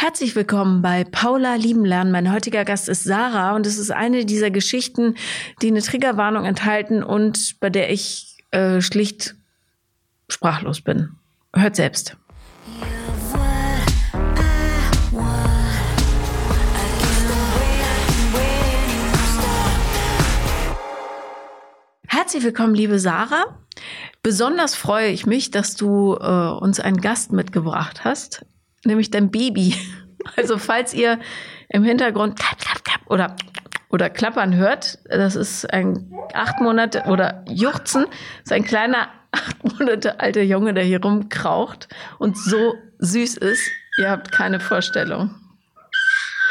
Herzlich willkommen bei Paula Lieben lernen. Mein heutiger Gast ist Sarah und es ist eine dieser Geschichten, die eine Triggerwarnung enthalten und bei der ich äh, schlicht sprachlos bin. Hört selbst. Herzlich willkommen, liebe Sarah. Besonders freue ich mich, dass du äh, uns einen Gast mitgebracht hast, nämlich dein Baby. Also falls ihr im Hintergrund klapp, klapp, klapp oder oder klappern hört, das ist ein acht Monate oder Juchzen, ist ein kleiner acht Monate alter Junge, der hier rumkraucht und so süß ist. Ihr habt keine Vorstellung.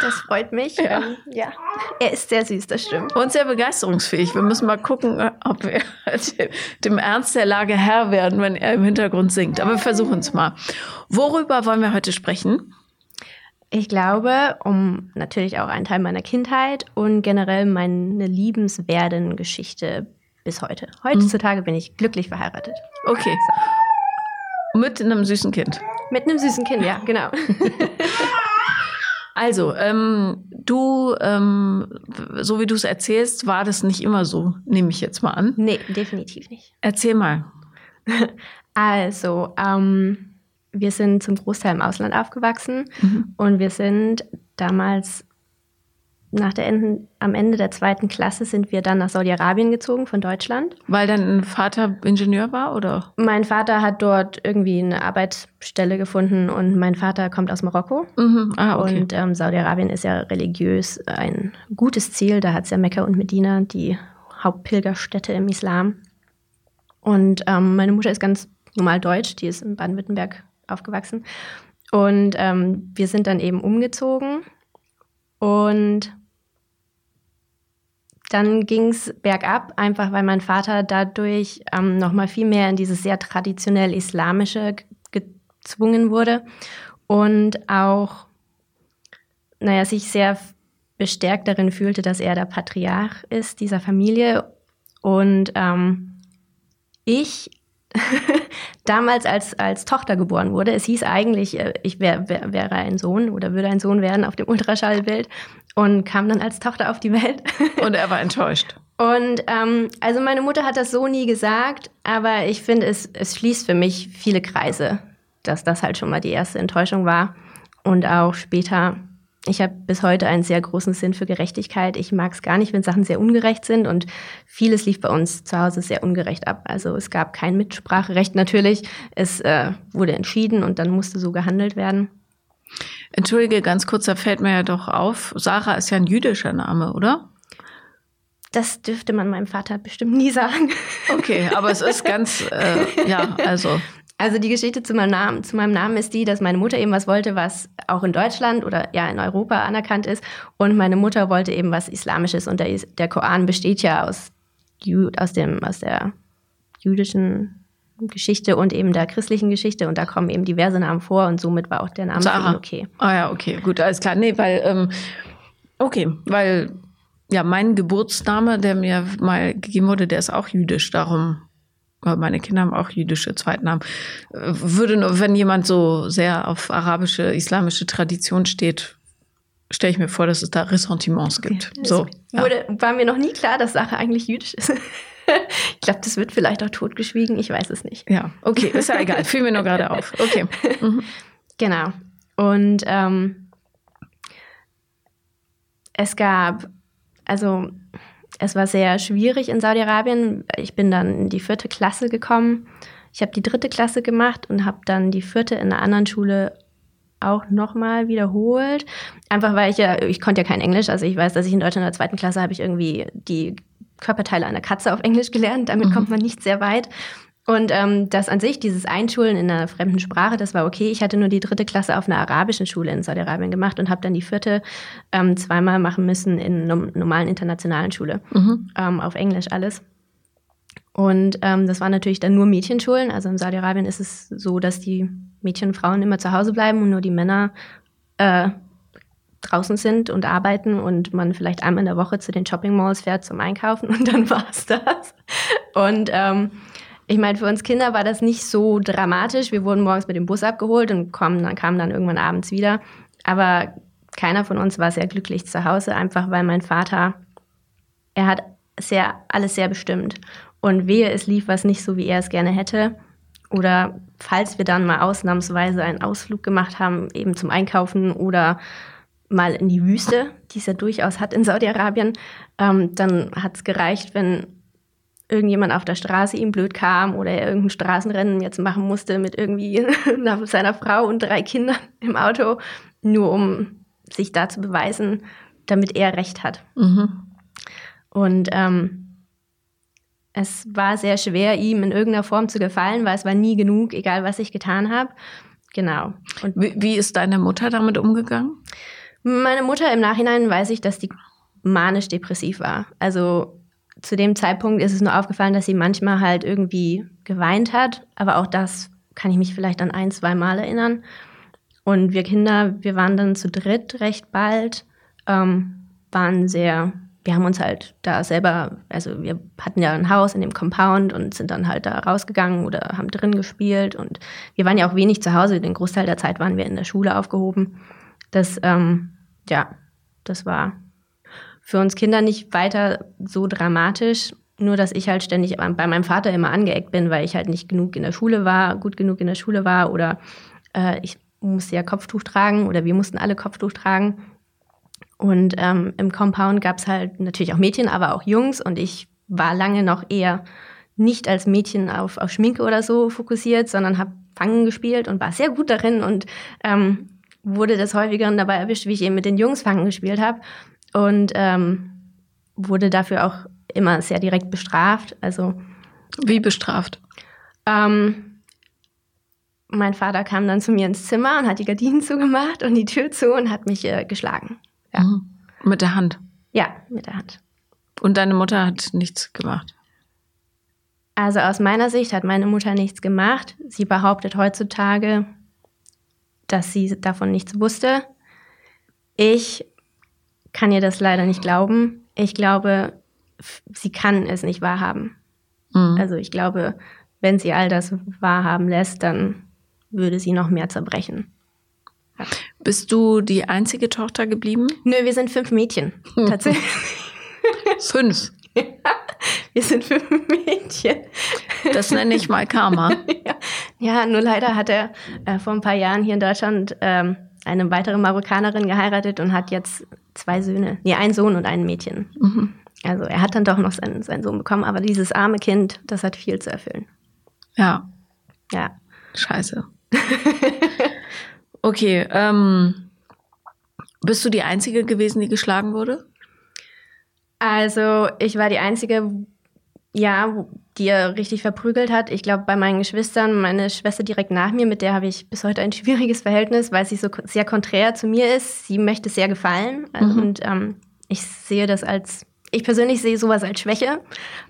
Das freut mich. Ja. Ähm, ja. Er ist sehr süß, das stimmt. Und sehr begeisterungsfähig. Wir müssen mal gucken, ob wir dem Ernst der Lage Herr werden, wenn er im Hintergrund singt. Aber wir versuchen es mal. Worüber wollen wir heute sprechen? Ich glaube, um natürlich auch einen Teil meiner Kindheit und generell meine liebenswerden Geschichte bis heute. Heutzutage bin ich glücklich verheiratet. Okay. Mit einem süßen Kind. Mit einem süßen Kind, ja, genau. Also, ähm, du, ähm, so wie du es erzählst, war das nicht immer so, nehme ich jetzt mal an. nee, definitiv nicht. Erzähl mal. Also, ähm, wir sind zum Großteil im Ausland aufgewachsen Mhm. und wir sind damals nach der Enden, am Ende der zweiten Klasse sind wir dann nach Saudi-Arabien gezogen von Deutschland. Weil dein Vater Ingenieur war, oder? Mein Vater hat dort irgendwie eine Arbeitsstelle gefunden und mein Vater kommt aus Marokko. Mhm. Ah, okay. Und ähm, Saudi-Arabien ist ja religiös ein gutes Ziel. Da hat es ja Mekka und Medina, die Hauptpilgerstätte im Islam. Und ähm, meine Mutter ist ganz normal deutsch, die ist in Baden-Württemberg aufgewachsen. Und ähm, wir sind dann eben umgezogen. Und dann ging es bergab, einfach weil mein Vater dadurch ähm, nochmal viel mehr in dieses sehr traditionell islamische ge- gezwungen wurde und auch, naja, sich sehr bestärkt darin fühlte, dass er der Patriarch ist dieser Familie. Und ähm, ich damals als, als Tochter geboren wurde, es hieß eigentlich, äh, ich wär, wär, wäre ein Sohn oder würde ein Sohn werden auf dem Ultraschallbild und kam dann als Tochter auf die Welt. Und er war enttäuscht. Und ähm, also meine Mutter hat das so nie gesagt, aber ich finde, es, es schließt für mich viele Kreise, dass das halt schon mal die erste Enttäuschung war. Und auch später, ich habe bis heute einen sehr großen Sinn für Gerechtigkeit. Ich mag es gar nicht, wenn Sachen sehr ungerecht sind und vieles lief bei uns zu Hause sehr ungerecht ab. Also es gab kein Mitspracherecht natürlich. Es äh, wurde entschieden und dann musste so gehandelt werden. Entschuldige, ganz kurz, da fällt mir ja doch auf, Sarah ist ja ein jüdischer Name, oder? Das dürfte man meinem Vater bestimmt nie sagen. Okay, aber es ist ganz, äh, ja, also. Also die Geschichte zu meinem, Namen, zu meinem Namen ist die, dass meine Mutter eben was wollte, was auch in Deutschland oder ja in Europa anerkannt ist. Und meine Mutter wollte eben was Islamisches. Und der, Is- der Koran besteht ja aus, aus, dem, aus der jüdischen Geschichte und eben der christlichen Geschichte. Und da kommen eben diverse Namen vor. Und somit war auch der Name Sarah. okay. Ah ja, okay, gut, alles klar. Nee, weil, ähm, okay, weil, ja, mein Geburtsname, der mir mal gegeben wurde, der ist auch jüdisch, darum, meine Kinder haben auch jüdische Zweitnamen. Äh, Würde nur, wenn jemand so sehr auf arabische, islamische Tradition steht, stelle ich mir vor, dass es da Ressentiments gibt. So. Es wurde, war mir noch nie klar, dass Sache eigentlich jüdisch ist. ich glaube, das wird vielleicht auch totgeschwiegen. Ich weiß es nicht. Ja, okay, ist ja egal. Fiel mir nur gerade auf. Okay. Mhm. Genau. Und ähm, es gab, also es war sehr schwierig in Saudi-Arabien. Ich bin dann in die vierte Klasse gekommen. Ich habe die dritte Klasse gemacht und habe dann die vierte in einer anderen Schule auch nochmal wiederholt. Einfach weil ich ja, ich konnte ja kein Englisch. Also ich weiß, dass ich in Deutschland in der zweiten Klasse habe ich irgendwie die Körperteile einer Katze auf Englisch gelernt. Damit Mhm. kommt man nicht sehr weit. Und ähm, das an sich, dieses Einschulen in einer fremden Sprache, das war okay. Ich hatte nur die dritte Klasse auf einer arabischen Schule in Saudi-Arabien gemacht und habe dann die vierte ähm, zweimal machen müssen in einer normalen internationalen Schule. Mhm. Ähm, auf Englisch alles. Und ähm, das waren natürlich dann nur Mädchenschulen. Also in Saudi-Arabien ist es so, dass die Mädchen und Frauen immer zu Hause bleiben und nur die Männer äh, draußen sind und arbeiten und man vielleicht einmal in der Woche zu den Shopping Malls fährt zum Einkaufen und dann war's das. Und ähm, ich meine, für uns Kinder war das nicht so dramatisch. Wir wurden morgens mit dem Bus abgeholt und kommen, dann kamen dann irgendwann abends wieder. Aber keiner von uns war sehr glücklich zu Hause, einfach weil mein Vater, er hat sehr, alles sehr bestimmt. Und wehe, es lief was nicht so, wie er es gerne hätte. Oder falls wir dann mal ausnahmsweise einen Ausflug gemacht haben, eben zum Einkaufen oder mal in die Wüste, die es ja durchaus hat in Saudi-Arabien, ähm, dann hat es gereicht, wenn irgendjemand auf der Straße ihm blöd kam oder er irgendein Straßenrennen jetzt machen musste mit irgendwie seiner Frau und drei Kindern im Auto, nur um sich da zu beweisen, damit er recht hat. Mhm. Und ähm, es war sehr schwer, ihm in irgendeiner Form zu gefallen, weil es war nie genug, egal was ich getan habe. Genau. Und wie, wie ist deine Mutter damit umgegangen? Meine Mutter im Nachhinein weiß ich, dass die manisch-depressiv war. Also zu dem Zeitpunkt ist es nur aufgefallen, dass sie manchmal halt irgendwie geweint hat. Aber auch das kann ich mich vielleicht an ein, zwei Mal erinnern. Und wir Kinder, wir waren dann zu dritt recht bald, ähm, waren sehr, wir haben uns halt da selber, also wir hatten ja ein Haus in dem Compound und sind dann halt da rausgegangen oder haben drin gespielt. Und wir waren ja auch wenig zu Hause, den Großteil der Zeit waren wir in der Schule aufgehoben. Das, ähm, ja, das war für uns Kinder nicht weiter so dramatisch. Nur, dass ich halt ständig bei meinem Vater immer angeeckt bin, weil ich halt nicht genug in der Schule war, gut genug in der Schule war oder äh, ich musste ja Kopftuch tragen oder wir mussten alle Kopftuch tragen. Und ähm, im Compound gab es halt natürlich auch Mädchen, aber auch Jungs und ich war lange noch eher nicht als Mädchen auf, auf Schminke oder so fokussiert, sondern habe Fangen gespielt und war sehr gut darin und ähm, wurde des Häufigeren dabei erwischt, wie ich eben mit den Jungs Fangen gespielt habe und ähm, wurde dafür auch immer sehr direkt bestraft. Also wie bestraft? Ähm, mein Vater kam dann zu mir ins Zimmer und hat die Gardinen zugemacht und die Tür zu und hat mich äh, geschlagen. Ja. Mhm. Mit der Hand? Ja, mit der Hand. Und deine Mutter hat nichts gemacht? Also aus meiner Sicht hat meine Mutter nichts gemacht. Sie behauptet heutzutage, dass sie davon nichts wusste. Ich kann ihr das leider nicht glauben. Ich glaube, sie kann es nicht wahrhaben. Mhm. Also ich glaube, wenn sie all das wahrhaben lässt, dann würde sie noch mehr zerbrechen. Ja. Bist du die einzige Tochter geblieben? Nö, wir sind fünf Mädchen. Tatsächlich. fünf. Ja, wir sind fünf Mädchen. Das nenne ich mal Karma. ja. ja, nur leider hat er äh, vor ein paar Jahren hier in Deutschland ähm, eine weitere Marokkanerin geheiratet und hat jetzt zwei Söhne. Nee, einen Sohn und ein Mädchen. Mhm. Also er hat dann doch noch seinen, seinen Sohn bekommen, aber dieses arme Kind, das hat viel zu erfüllen. Ja. Ja. Scheiße. okay, ähm, bist du die Einzige gewesen, die geschlagen wurde? Also ich war die Einzige, ja, die er richtig verprügelt hat. Ich glaube, bei meinen Geschwistern, meine Schwester direkt nach mir, mit der habe ich bis heute ein schwieriges Verhältnis, weil sie so sehr konträr zu mir ist. Sie möchte sehr gefallen. Mhm. Und ähm, ich sehe das als, ich persönlich sehe sowas als Schwäche.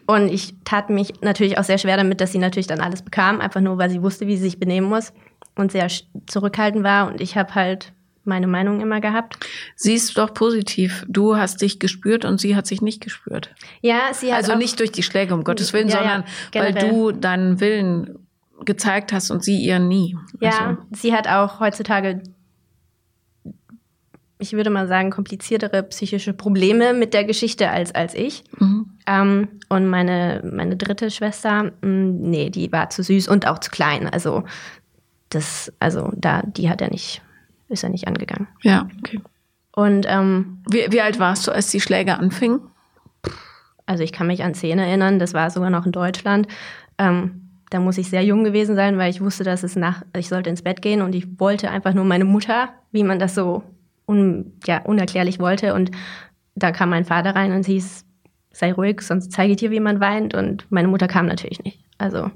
Und ich tat mich natürlich auch sehr schwer damit, dass sie natürlich dann alles bekam, einfach nur, weil sie wusste, wie sie sich benehmen muss und sehr zurückhaltend war. Und ich habe halt meine Meinung immer gehabt. Siehst du doch positiv. Du hast dich gespürt und sie hat sich nicht gespürt. Ja, sie hat Also nicht durch die Schläge, um Gottes Willen, ja, sondern ja, weil du deinen Willen gezeigt hast und sie ihren nie. Ja, also. sie hat auch heutzutage, ich würde mal sagen, kompliziertere psychische Probleme mit der Geschichte als, als ich. Mhm. Ähm, und meine, meine dritte Schwester, mh, mm, nee, die war zu süß und auch zu klein. Also das, also da, die hat er nicht ist er nicht angegangen. Ja, okay. Und ähm, wie, wie alt warst du, als die Schläge anfingen? Also ich kann mich an Szene erinnern, das war sogar noch in Deutschland. Ähm, da muss ich sehr jung gewesen sein, weil ich wusste, dass es nach, ich sollte ins Bett gehen und ich wollte einfach nur meine Mutter, wie man das so un, ja, unerklärlich wollte. Und da kam mein Vater rein und hieß, sei ruhig, sonst zeige ich dir, wie man weint. Und meine Mutter kam natürlich nicht. Also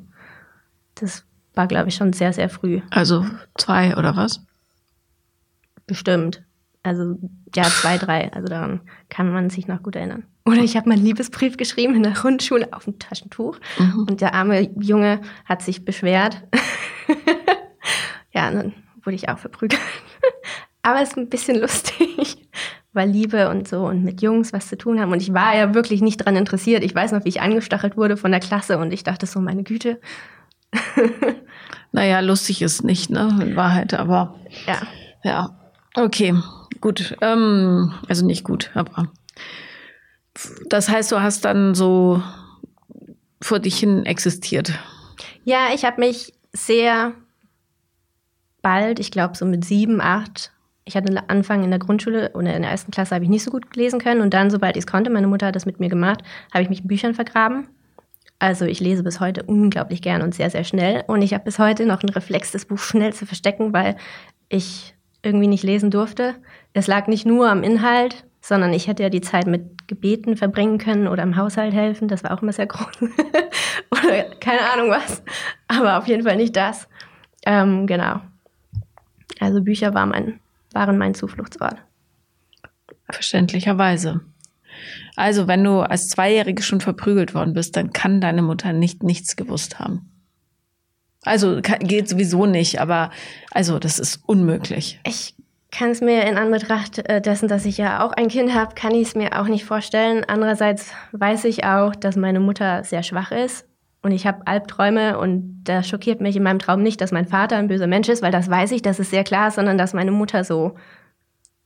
das war, glaube ich, schon sehr, sehr früh. Also zwei oder was? Bestimmt. Also ja, zwei, drei. Also daran kann man sich noch gut erinnern. Oder ich habe mal einen Liebesbrief geschrieben in der Grundschule auf dem Taschentuch. Mhm. Und der arme Junge hat sich beschwert. ja, und dann wurde ich auch verprügelt. Aber es ist ein bisschen lustig, weil Liebe und so und mit Jungs was zu tun haben. Und ich war ja wirklich nicht dran interessiert. Ich weiß noch, wie ich angestachelt wurde von der Klasse und ich dachte so, meine Güte. naja, lustig ist nicht, ne? In Wahrheit, aber. Ja. Ja. Okay, gut. Ähm, also nicht gut, aber das heißt, du hast dann so vor dich hin existiert. Ja, ich habe mich sehr bald, ich glaube so mit sieben, acht, ich hatte Anfang in der Grundschule oder in der ersten Klasse habe ich nicht so gut lesen können und dann, sobald ich es konnte, meine Mutter hat das mit mir gemacht, habe ich mich in Büchern vergraben. Also ich lese bis heute unglaublich gern und sehr, sehr schnell. Und ich habe bis heute noch einen Reflex, das Buch schnell zu verstecken, weil ich irgendwie nicht lesen durfte. Es lag nicht nur am Inhalt, sondern ich hätte ja die Zeit mit Gebeten verbringen können oder im Haushalt helfen. Das war auch immer sehr groß. oder keine Ahnung was. Aber auf jeden Fall nicht das. Ähm, genau. Also Bücher war mein, waren mein Zufluchtsort. Verständlicherweise. Also, wenn du als Zweijährige schon verprügelt worden bist, dann kann deine Mutter nicht nichts gewusst haben. Also geht sowieso nicht, aber also das ist unmöglich. Ich kann es mir in Anbetracht äh, dessen, dass ich ja auch ein Kind habe, kann ich es mir auch nicht vorstellen. Andererseits weiß ich auch, dass meine Mutter sehr schwach ist und ich habe Albträume und da schockiert mich in meinem Traum nicht, dass mein Vater ein böser Mensch ist, weil das weiß ich, das ist sehr klar, sondern dass meine Mutter so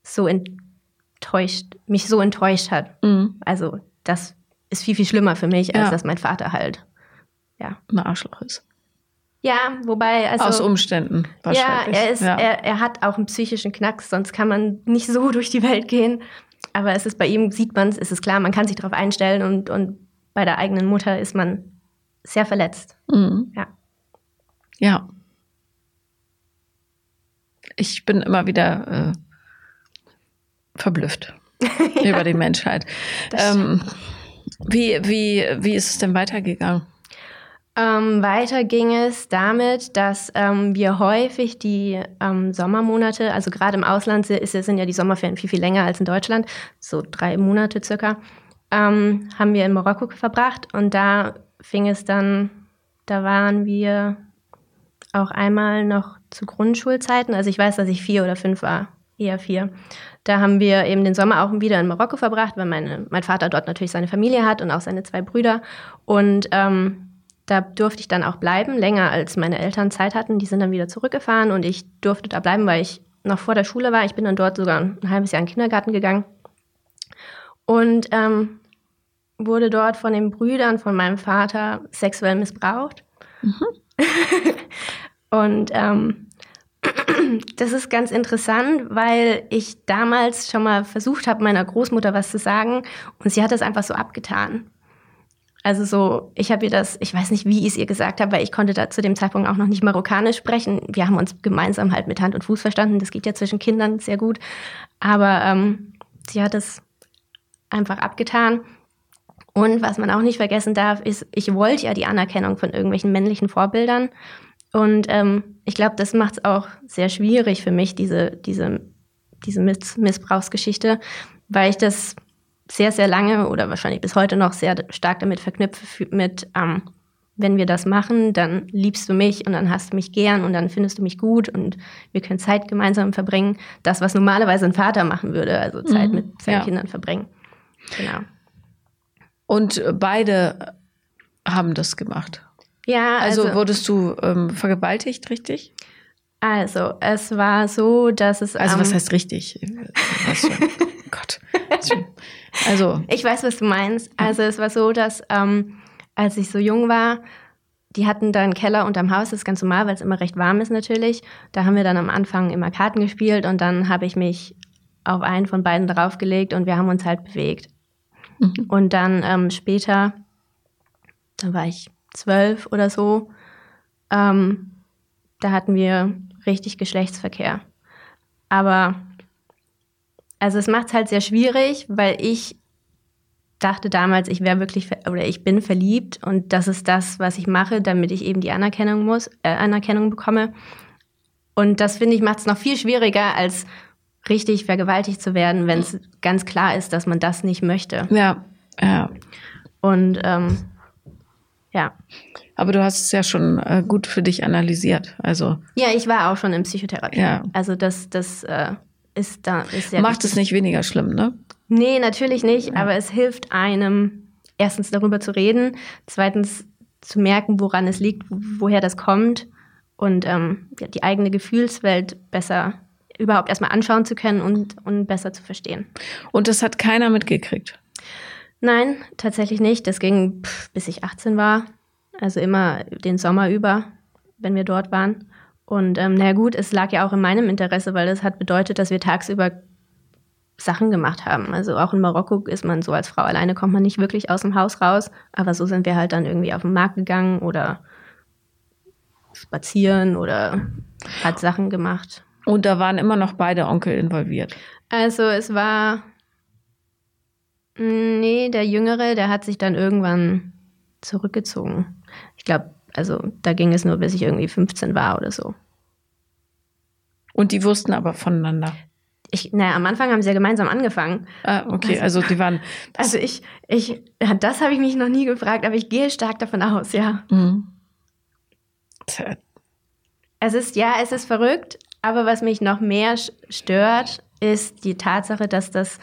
so enttäuscht, mich so enttäuscht hat. Mhm. Also das ist viel viel schlimmer für mich, als ja. dass mein Vater halt ja ein Arschloch ist. Ja, wobei also aus Umständen wahrscheinlich. Ja, er ist ja. Er, er hat auch einen psychischen Knacks, sonst kann man nicht so durch die Welt gehen. Aber es ist bei ihm sieht man es, ist es klar, man kann sich darauf einstellen und und bei der eigenen Mutter ist man sehr verletzt. Mhm. Ja. Ja. Ich bin immer wieder äh, verblüfft ja. über die Menschheit. Ähm, wie, wie, wie ist es denn weitergegangen? Ähm, weiter ging es damit, dass ähm, wir häufig die ähm, Sommermonate, also gerade im Ausland ist, sind ja die Sommerferien viel, viel länger als in Deutschland, so drei Monate circa, ähm, haben wir in Marokko verbracht und da fing es dann, da waren wir auch einmal noch zu Grundschulzeiten, also ich weiß, dass ich vier oder fünf war, eher vier. Da haben wir eben den Sommer auch wieder in Marokko verbracht, weil meine, mein Vater dort natürlich seine Familie hat und auch seine zwei Brüder und ähm, da durfte ich dann auch bleiben, länger als meine Eltern Zeit hatten. Die sind dann wieder zurückgefahren und ich durfte da bleiben, weil ich noch vor der Schule war. Ich bin dann dort sogar ein halbes Jahr in den Kindergarten gegangen und ähm, wurde dort von den Brüdern von meinem Vater sexuell missbraucht. Mhm. und ähm, das ist ganz interessant, weil ich damals schon mal versucht habe, meiner Großmutter was zu sagen und sie hat das einfach so abgetan. Also so, ich habe ihr das, ich weiß nicht, wie ich es ihr gesagt habe, weil ich konnte da zu dem Zeitpunkt auch noch nicht Marokkanisch sprechen. Wir haben uns gemeinsam halt mit Hand und Fuß verstanden. Das geht ja zwischen Kindern sehr gut. Aber ähm, sie hat es einfach abgetan. Und was man auch nicht vergessen darf, ist, ich wollte ja die Anerkennung von irgendwelchen männlichen Vorbildern. Und ähm, ich glaube, das macht es auch sehr schwierig für mich, diese, diese, diese Miss Missbrauchsgeschichte, weil ich das sehr, sehr lange oder wahrscheinlich bis heute noch sehr stark damit verknüpfe mit, ähm, wenn wir das machen, dann liebst du mich und dann hast du mich gern und dann findest du mich gut und wir können Zeit gemeinsam verbringen. Das, was normalerweise ein Vater machen würde, also Zeit mhm, mit seinen ja. Kindern verbringen. Genau. Und beide haben das gemacht. Ja, also, also wurdest du ähm, vergewaltigt, richtig? Also, es war so, dass es. Also, was heißt richtig? Was Gott. Also. Ich weiß, was du meinst. Also es war so, dass ähm, als ich so jung war, die hatten da einen Keller unterm Haus, das ist ganz normal, weil es immer recht warm ist natürlich. Da haben wir dann am Anfang immer Karten gespielt und dann habe ich mich auf einen von beiden draufgelegt und wir haben uns halt bewegt. Mhm. Und dann ähm, später, da war ich zwölf oder so, ähm, da hatten wir richtig Geschlechtsverkehr. Aber also es macht es halt sehr schwierig, weil ich dachte damals, ich wäre wirklich oder ich bin verliebt und das ist das, was ich mache, damit ich eben die Anerkennung muss, äh, Anerkennung bekomme. Und das finde ich macht es noch viel schwieriger, als richtig vergewaltigt zu werden, wenn es ganz klar ist, dass man das nicht möchte. Ja, ja. Und ähm, ja. Aber du hast es ja schon äh, gut für dich analysiert. Also ja, ich war auch schon in Psychotherapie. Ja. Also das, das äh, ist da ist sehr Macht wichtig. es nicht weniger schlimm, ne? Nee, natürlich nicht, ja. aber es hilft einem, erstens darüber zu reden, zweitens zu merken, woran es liegt, woher das kommt und ähm, die eigene Gefühlswelt besser überhaupt erstmal anschauen zu können und, und besser zu verstehen. Und das hat keiner mitgekriegt? Nein, tatsächlich nicht. Das ging pff, bis ich 18 war. Also immer den Sommer über, wenn wir dort waren. Und ähm, naja gut, es lag ja auch in meinem Interesse, weil das hat bedeutet, dass wir tagsüber Sachen gemacht haben. Also auch in Marokko ist man so als Frau alleine, kommt man nicht wirklich aus dem Haus raus. Aber so sind wir halt dann irgendwie auf den Markt gegangen oder spazieren oder hat Sachen gemacht. Und da waren immer noch beide Onkel involviert. Also es war. Nee, der Jüngere, der hat sich dann irgendwann zurückgezogen. Ich glaube, also da ging es nur, bis ich irgendwie 15 war oder so. Und die wussten aber voneinander. Ich, naja, am Anfang haben sie ja gemeinsam angefangen. Ah, okay, also, also die waren. Also ich, ich, ja, das habe ich mich noch nie gefragt, aber ich gehe stark davon aus, ja. Mhm. Es ist, ja, es ist verrückt, aber was mich noch mehr stört, ist die Tatsache, dass das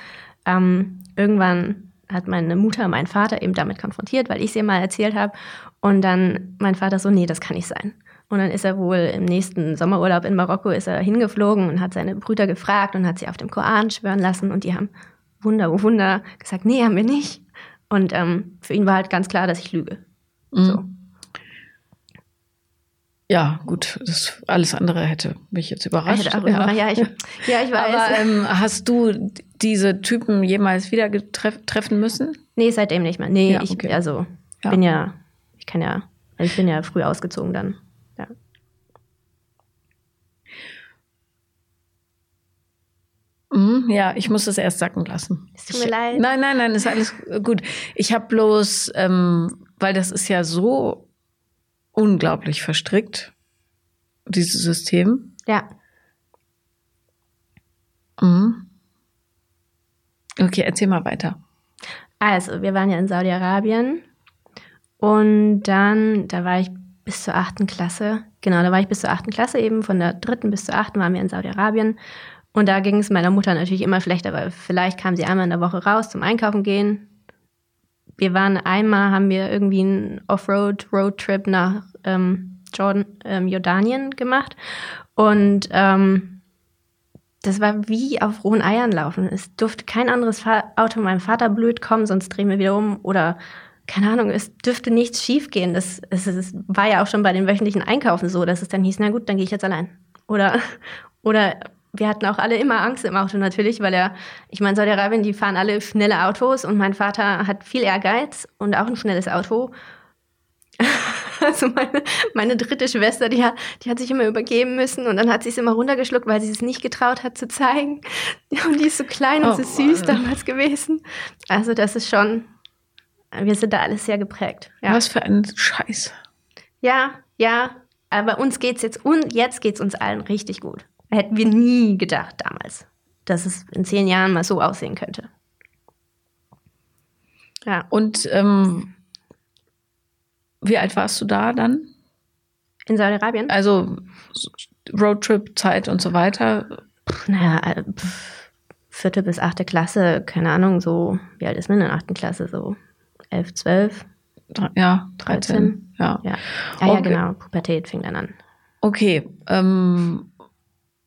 ähm, irgendwann hat meine Mutter meinen Vater eben damit konfrontiert, weil ich sie mal erzählt habe. Und dann mein Vater so, nee, das kann nicht sein. Und dann ist er wohl im nächsten Sommerurlaub in Marokko ist er hingeflogen und hat seine Brüder gefragt und hat sie auf dem Koran schwören lassen und die haben Wunder, oh Wunder gesagt, nee, haben wir nicht. Und ähm, für ihn war halt ganz klar, dass ich lüge. Mhm. So. Ja, gut, das alles andere hätte mich jetzt überrascht. Hätte ja. ja, ich, ja, ich weiß. Aber ähm, hast du diese Typen jemals wieder treffen müssen? Nee, seitdem nicht mehr. Nee, ja, okay. ich also ja. bin ja, ich kann ja, also ich bin ja früh ausgezogen dann. Ja. Mhm, ja, ich muss das erst sacken lassen. Es tut mir leid. Nein, nein, nein, ist alles gut. Ich habe bloß, ähm, weil das ist ja so unglaublich verstrickt, dieses System. Ja. Mhm. Okay, erzähl mal weiter. Also, wir waren ja in Saudi-Arabien und dann, da war ich bis zur achten Klasse. Genau, da war ich bis zur achten Klasse eben. Von der dritten bis zur achten waren wir in Saudi-Arabien. Und da ging es meiner Mutter natürlich immer schlechter, weil vielleicht kam sie einmal in der Woche raus zum Einkaufen gehen, wir waren einmal, haben wir irgendwie einen Offroad-Roadtrip nach ähm, Jordan, ähm, Jordanien gemacht. Und ähm, das war wie auf rohen Eiern laufen. Es durfte kein anderes Fahr Auto meinem Vater blöd kommen, sonst drehen wir wieder um. Oder keine Ahnung, es dürfte nichts schiefgehen. Das, es, es war ja auch schon bei den wöchentlichen Einkaufen so, dass es dann hieß, na gut, dann gehe ich jetzt allein. Oder, oder wir hatten auch alle immer Angst im Auto natürlich, weil er, ich meine, Saudi-Arabien, die fahren alle schnelle Autos und mein Vater hat viel Ehrgeiz und auch ein schnelles Auto. Also meine, meine dritte Schwester, die hat, die hat sich immer übergeben müssen und dann hat sie es immer runtergeschluckt, weil sie es nicht getraut hat zu zeigen. Und die ist so klein und oh, so süß Mann. damals gewesen. Also das ist schon, wir sind da alles sehr geprägt. Ja. Was für ein Scheiß. Ja, ja, aber uns geht's jetzt, und jetzt geht's uns allen richtig gut. Hätten wir nie gedacht damals, dass es in zehn Jahren mal so aussehen könnte. Ja. Und ähm, wie alt warst du da dann? In Saudi-Arabien? Also Roadtrip-Zeit und so weiter. Naja, äh, vierte bis achte Klasse, keine Ahnung, so, wie alt ist man in der achten Klasse? So elf, zwölf? Ja, 13. 13. Ja, ja. Ja, okay. genau, Pubertät fing dann an. Okay, ähm,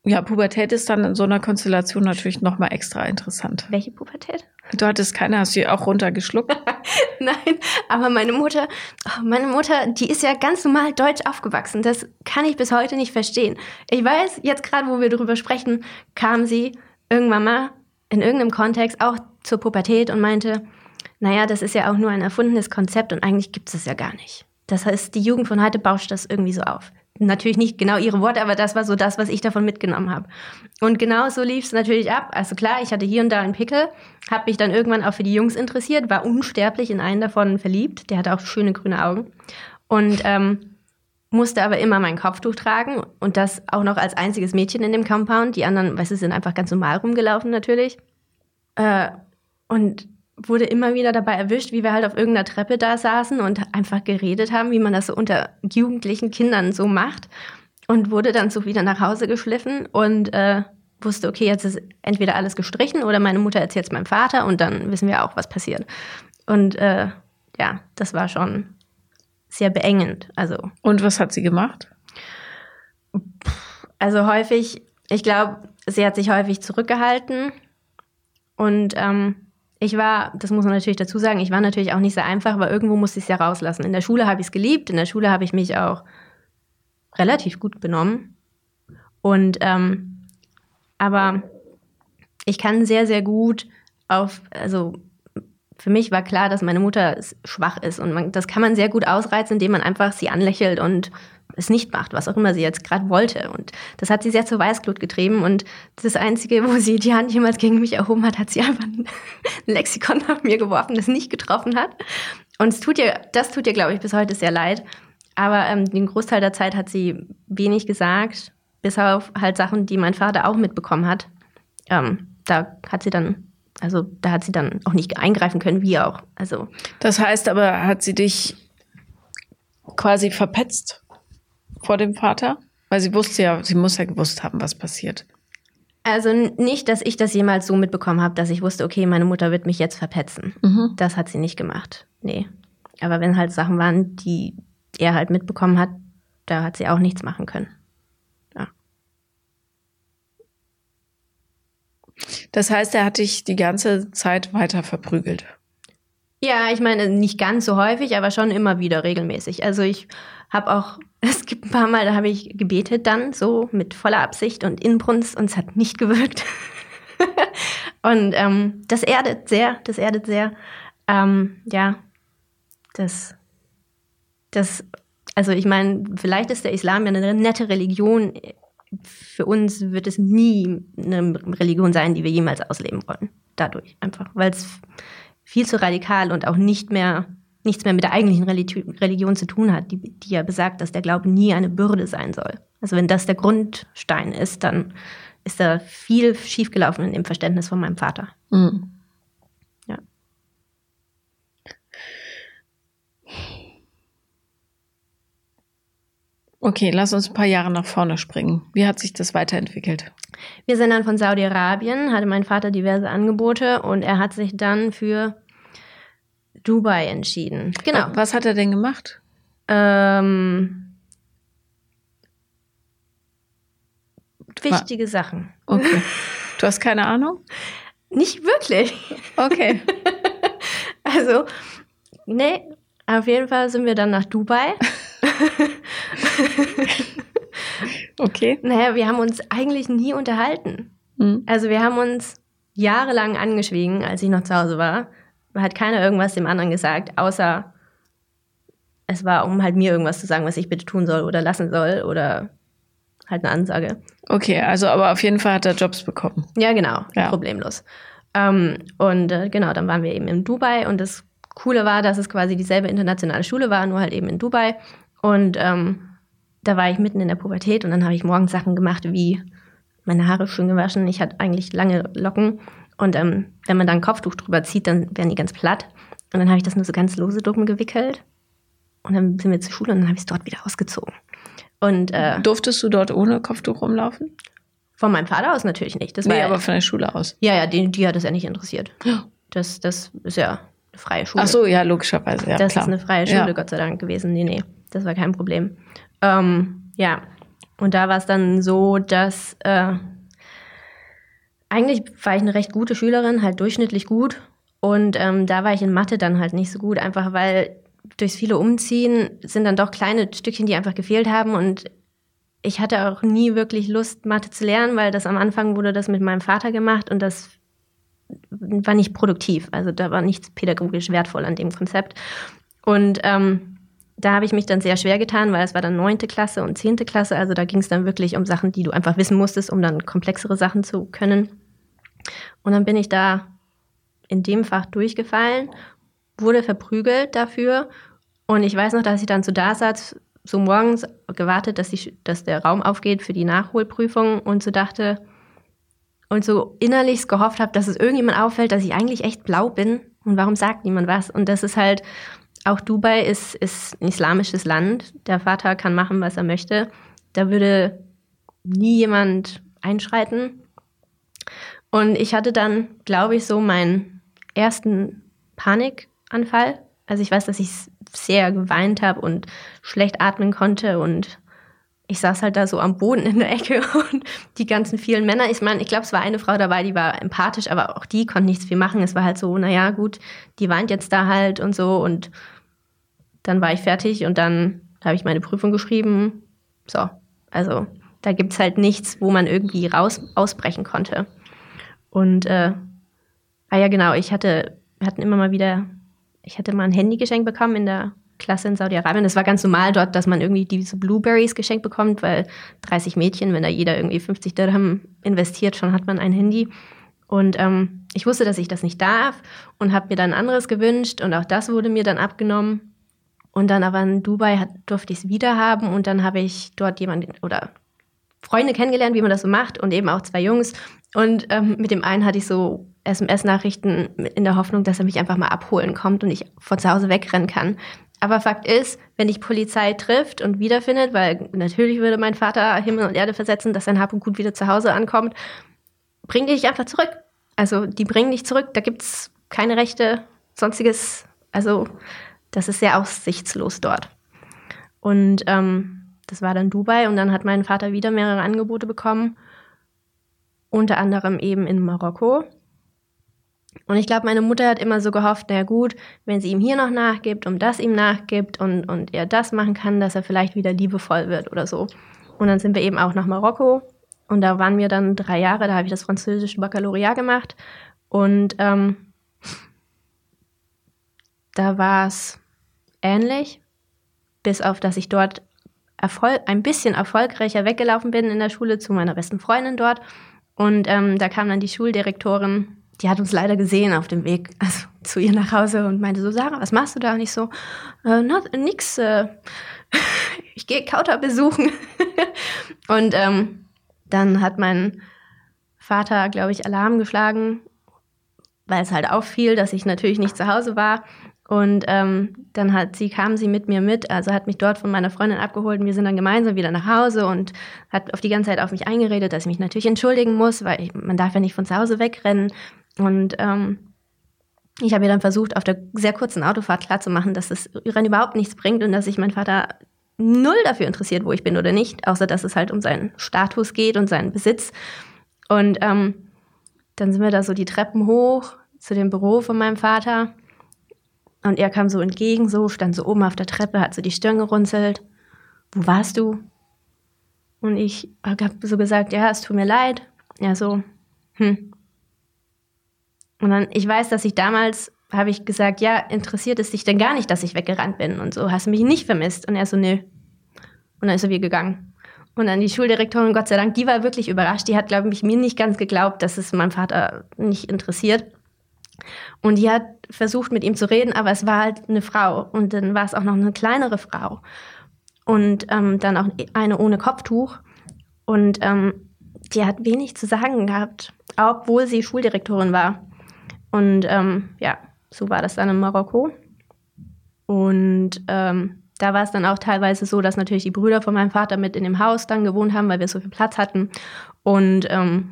ja, Pubertät ist dann in so einer Konstellation natürlich nochmal extra interessant. Welche Pubertät? Du hattest keine, hast du die auch runtergeschluckt? Nein, aber meine Mutter, oh, meine Mutter, die ist ja ganz normal deutsch aufgewachsen. Das kann ich bis heute nicht verstehen. Ich weiß, jetzt gerade, wo wir darüber sprechen, kam sie irgendwann mal in irgendeinem Kontext auch zur Pubertät und meinte, naja, das ist ja auch nur ein erfundenes Konzept und eigentlich gibt es ja gar nicht. Das heißt, die Jugend von heute bauscht das irgendwie so auf natürlich nicht genau ihre Worte, aber das war so das, was ich davon mitgenommen habe. Und genau so lief es natürlich ab. Also klar, ich hatte hier und da einen Pickel, habe mich dann irgendwann auch für die Jungs interessiert, war unsterblich in einen davon verliebt. Der hatte auch schöne grüne Augen. Und ähm, musste aber immer mein Kopftuch tragen und das auch noch als einziges Mädchen in dem Compound. Die anderen, weißt du, sind einfach ganz normal rumgelaufen natürlich. Äh, und wurde immer wieder dabei erwischt, wie wir halt auf irgendeiner Treppe da saßen und einfach geredet haben, wie man das so unter jugendlichen Kindern so macht. Und wurde dann so wieder nach Hause geschliffen und äh, wusste, okay, jetzt ist entweder alles gestrichen oder meine Mutter erzählt es meinem Vater und dann wissen wir auch, was passiert. Und äh, ja, das war schon sehr beengend. Also. Und was hat sie gemacht? Also häufig ich glaube, sie hat sich häufig zurückgehalten. Und ähm, ich war, das muss man natürlich dazu sagen, ich war natürlich auch nicht sehr einfach, aber irgendwo musste ich es ja rauslassen. In der Schule habe ich es geliebt, in der Schule habe ich mich auch relativ gut benommen. Und ähm, aber ich kann sehr, sehr gut auf, also für mich war klar, dass meine Mutter schwach ist und man, das kann man sehr gut ausreizen, indem man einfach sie anlächelt und es nicht macht, was auch immer sie jetzt gerade wollte. Und das hat sie sehr zur Weißglut getrieben. Und das Einzige, wo sie die Hand jemals gegen mich erhoben hat, hat sie einfach ein Lexikon nach mir geworfen, das nicht getroffen hat. Und es tut ihr, das tut ihr, glaube ich, bis heute sehr leid. Aber ähm, den Großteil der Zeit hat sie wenig gesagt, bis auf halt Sachen, die mein Vater auch mitbekommen hat. Ähm, da hat sie dann, also da hat sie dann auch nicht eingreifen können, wie auch. Also. Das heißt aber, hat sie dich quasi verpetzt vor dem Vater? Weil sie wusste ja, sie muss ja gewusst haben, was passiert. Also nicht, dass ich das jemals so mitbekommen habe, dass ich wusste, okay, meine Mutter wird mich jetzt verpetzen. Mhm. Das hat sie nicht gemacht. Nee. Aber wenn halt Sachen waren, die er halt mitbekommen hat, da hat sie auch nichts machen können. Ja. Das heißt, er hat dich die ganze Zeit weiter verprügelt. Ja, ich meine, nicht ganz so häufig, aber schon immer wieder regelmäßig. Also ich habe auch, es gibt ein paar Mal, da habe ich gebetet dann so mit voller Absicht und Inbrunst und es hat nicht gewirkt. und ähm, das erdet sehr, das erdet sehr. Ähm, ja, das, das, also ich meine, vielleicht ist der Islam ja eine nette Religion. Für uns wird es nie eine Religion sein, die wir jemals ausleben wollen. Dadurch einfach, weil es viel zu radikal und auch nicht mehr nichts mehr mit der eigentlichen Religion zu tun hat, die, die ja besagt, dass der Glaube nie eine Bürde sein soll. Also wenn das der Grundstein ist, dann ist da viel schiefgelaufen in dem Verständnis von meinem Vater. Mhm. Ja. Okay, lass uns ein paar Jahre nach vorne springen. Wie hat sich das weiterentwickelt? Wir sind dann von Saudi-Arabien, hatte mein Vater diverse Angebote und er hat sich dann für Dubai entschieden. Genau. Was hat er denn gemacht? Ähm, wichtige Sachen. Okay. Du hast keine Ahnung? Nicht wirklich. Okay. also, nee, auf jeden Fall sind wir dann nach Dubai. okay. Naja, wir haben uns eigentlich nie unterhalten. Mhm. Also wir haben uns jahrelang angeschwiegen, als ich noch zu Hause war hat keiner irgendwas dem anderen gesagt, außer es war, um halt mir irgendwas zu sagen, was ich bitte tun soll oder lassen soll oder halt eine Ansage. Okay, also aber auf jeden Fall hat er Jobs bekommen. Ja, genau, ja. problemlos. Ähm, und äh, genau, dann waren wir eben in Dubai und das Coole war, dass es quasi dieselbe internationale Schule war, nur halt eben in Dubai. Und ähm, da war ich mitten in der Pubertät und dann habe ich morgens Sachen gemacht wie meine Haare schön gewaschen. Ich hatte eigentlich lange Locken und ähm, wenn man da ein Kopftuch drüber zieht, dann werden die ganz platt. Und dann habe ich das nur so ganz lose dumm gewickelt. Und dann sind wir zur Schule und dann habe ich es dort wieder ausgezogen. Und, äh, Durftest du dort ohne Kopftuch rumlaufen? Von meinem Vater aus natürlich nicht. Das nee, war aber von der Schule aus. Ja, ja, die, die hat das ja nicht interessiert. Das, das ist ja eine freie Schule. Ach so, ja, logischerweise. Ja, das klar. ist eine freie Schule, ja. Gott sei Dank gewesen. Nee, nee, das war kein Problem. Ähm, ja, und da war es dann so, dass äh, eigentlich war ich eine recht gute Schülerin, halt durchschnittlich gut. Und ähm, da war ich in Mathe dann halt nicht so gut, einfach weil durchs viele Umziehen sind dann doch kleine Stückchen, die einfach gefehlt haben. Und ich hatte auch nie wirklich Lust, Mathe zu lernen, weil das am Anfang wurde das mit meinem Vater gemacht und das war nicht produktiv. Also da war nichts pädagogisch wertvoll an dem Konzept. Und ähm, da habe ich mich dann sehr schwer getan, weil es war dann neunte Klasse und zehnte Klasse. Also da ging es dann wirklich um Sachen, die du einfach wissen musstest, um dann komplexere Sachen zu können. Und dann bin ich da in dem Fach durchgefallen, wurde verprügelt dafür. Und ich weiß noch, dass ich dann so da saß, so morgens gewartet, dass, ich, dass der Raum aufgeht für die Nachholprüfung und so dachte und so innerlich gehofft habe, dass es irgendjemand auffällt, dass ich eigentlich echt blau bin und warum sagt niemand was? Und das ist halt, auch Dubai ist, ist ein islamisches Land. Der Vater kann machen, was er möchte. Da würde nie jemand einschreiten. Und ich hatte dann, glaube ich, so meinen ersten Panikanfall. Also ich weiß, dass ich sehr geweint habe und schlecht atmen konnte und ich saß halt da so am Boden in der Ecke und die ganzen vielen Männer, ich meine, ich glaube, es war eine Frau dabei, die war empathisch, aber auch die konnte nichts viel machen. Es war halt so, naja, gut, die weint jetzt da halt und so und dann war ich fertig und dann habe ich meine Prüfung geschrieben. So, also da gibt es halt nichts, wo man irgendwie raus ausbrechen konnte. Und äh, ah ja, genau, ich hatte, wir hatten immer mal wieder, ich hatte mal ein Handy geschenkt bekommen in der Klasse in Saudi-Arabien. Das war ganz normal dort, dass man irgendwie diese Blueberries geschenkt bekommt, weil 30 Mädchen, wenn da jeder irgendwie 50 Dirham investiert, schon hat man ein Handy. Und ähm, ich wusste, dass ich das nicht darf und habe mir dann anderes gewünscht und auch das wurde mir dann abgenommen. Und dann aber in Dubai hat, durfte ich es wieder haben und dann habe ich dort jemanden oder Freunde kennengelernt, wie man das so macht und eben auch zwei Jungs. Und ähm, mit dem einen hatte ich so SMS-Nachrichten in der Hoffnung, dass er mich einfach mal abholen kommt und ich von zu Hause wegrennen kann. Aber Fakt ist, wenn dich Polizei trifft und wiederfindet, weil natürlich würde mein Vater Himmel und Erde versetzen, dass sein Hab und Gut wieder zu Hause ankommt, bring dich einfach zurück. Also die bringen dich zurück, da gibt es keine Rechte, sonstiges. Also das ist sehr aussichtslos dort. Und ähm, das war dann Dubai und dann hat mein Vater wieder mehrere Angebote bekommen, unter anderem eben in Marokko. Und ich glaube, meine Mutter hat immer so gehofft, na gut, wenn sie ihm hier noch nachgibt und das ihm nachgibt und, und er das machen kann, dass er vielleicht wieder liebevoll wird oder so. Und dann sind wir eben auch nach Marokko und da waren wir dann drei Jahre, da habe ich das französische Baccalaureat gemacht und ähm, da war es ähnlich, bis auf dass ich dort Erfolg, ein bisschen erfolgreicher weggelaufen bin in der Schule zu meiner besten Freundin dort. Und ähm, da kam dann die Schuldirektorin die hat uns leider gesehen auf dem Weg also, zu ihr nach Hause und meinte so, Sarah, was machst du da? Und ich so, äh, na, nix, äh, ich gehe Kauter besuchen. und ähm, dann hat mein Vater, glaube ich, Alarm geschlagen, weil es halt auffiel, dass ich natürlich nicht zu Hause war. Und ähm, dann hat sie, kam sie mit mir mit, also hat mich dort von meiner Freundin abgeholt und wir sind dann gemeinsam wieder nach Hause und hat auf die ganze Zeit auf mich eingeredet, dass ich mich natürlich entschuldigen muss, weil ich, man darf ja nicht von zu Hause wegrennen. Und ähm, ich habe ihr dann versucht, auf der sehr kurzen Autofahrt klarzumachen, dass das Rennen überhaupt nichts bringt und dass sich mein Vater null dafür interessiert, wo ich bin oder nicht, außer dass es halt um seinen Status geht und seinen Besitz. Und ähm, dann sind wir da so die Treppen hoch zu dem Büro von meinem Vater. Und er kam so entgegen, so, stand so oben auf der Treppe, hat so die Stirn gerunzelt. Wo warst du? Und ich habe so gesagt, ja, es tut mir leid. Ja, so, hm, und dann, ich weiß, dass ich damals habe ich gesagt, ja, interessiert es dich denn gar nicht, dass ich weggerannt bin und so, hast du mich nicht vermisst? Und er so, nö. Und dann ist er wieder gegangen. Und dann die Schuldirektorin, Gott sei Dank, die war wirklich überrascht. Die hat, glaube ich, mir nicht ganz geglaubt, dass es meinem Vater nicht interessiert. Und die hat versucht, mit ihm zu reden, aber es war halt eine Frau. Und dann war es auch noch eine kleinere Frau. Und ähm, dann auch eine ohne Kopftuch. Und ähm, die hat wenig zu sagen gehabt, obwohl sie Schuldirektorin war. Und ähm, ja, so war das dann in Marokko. Und ähm, da war es dann auch teilweise so, dass natürlich die Brüder von meinem Vater mit in dem Haus dann gewohnt haben, weil wir so viel Platz hatten. Und ähm,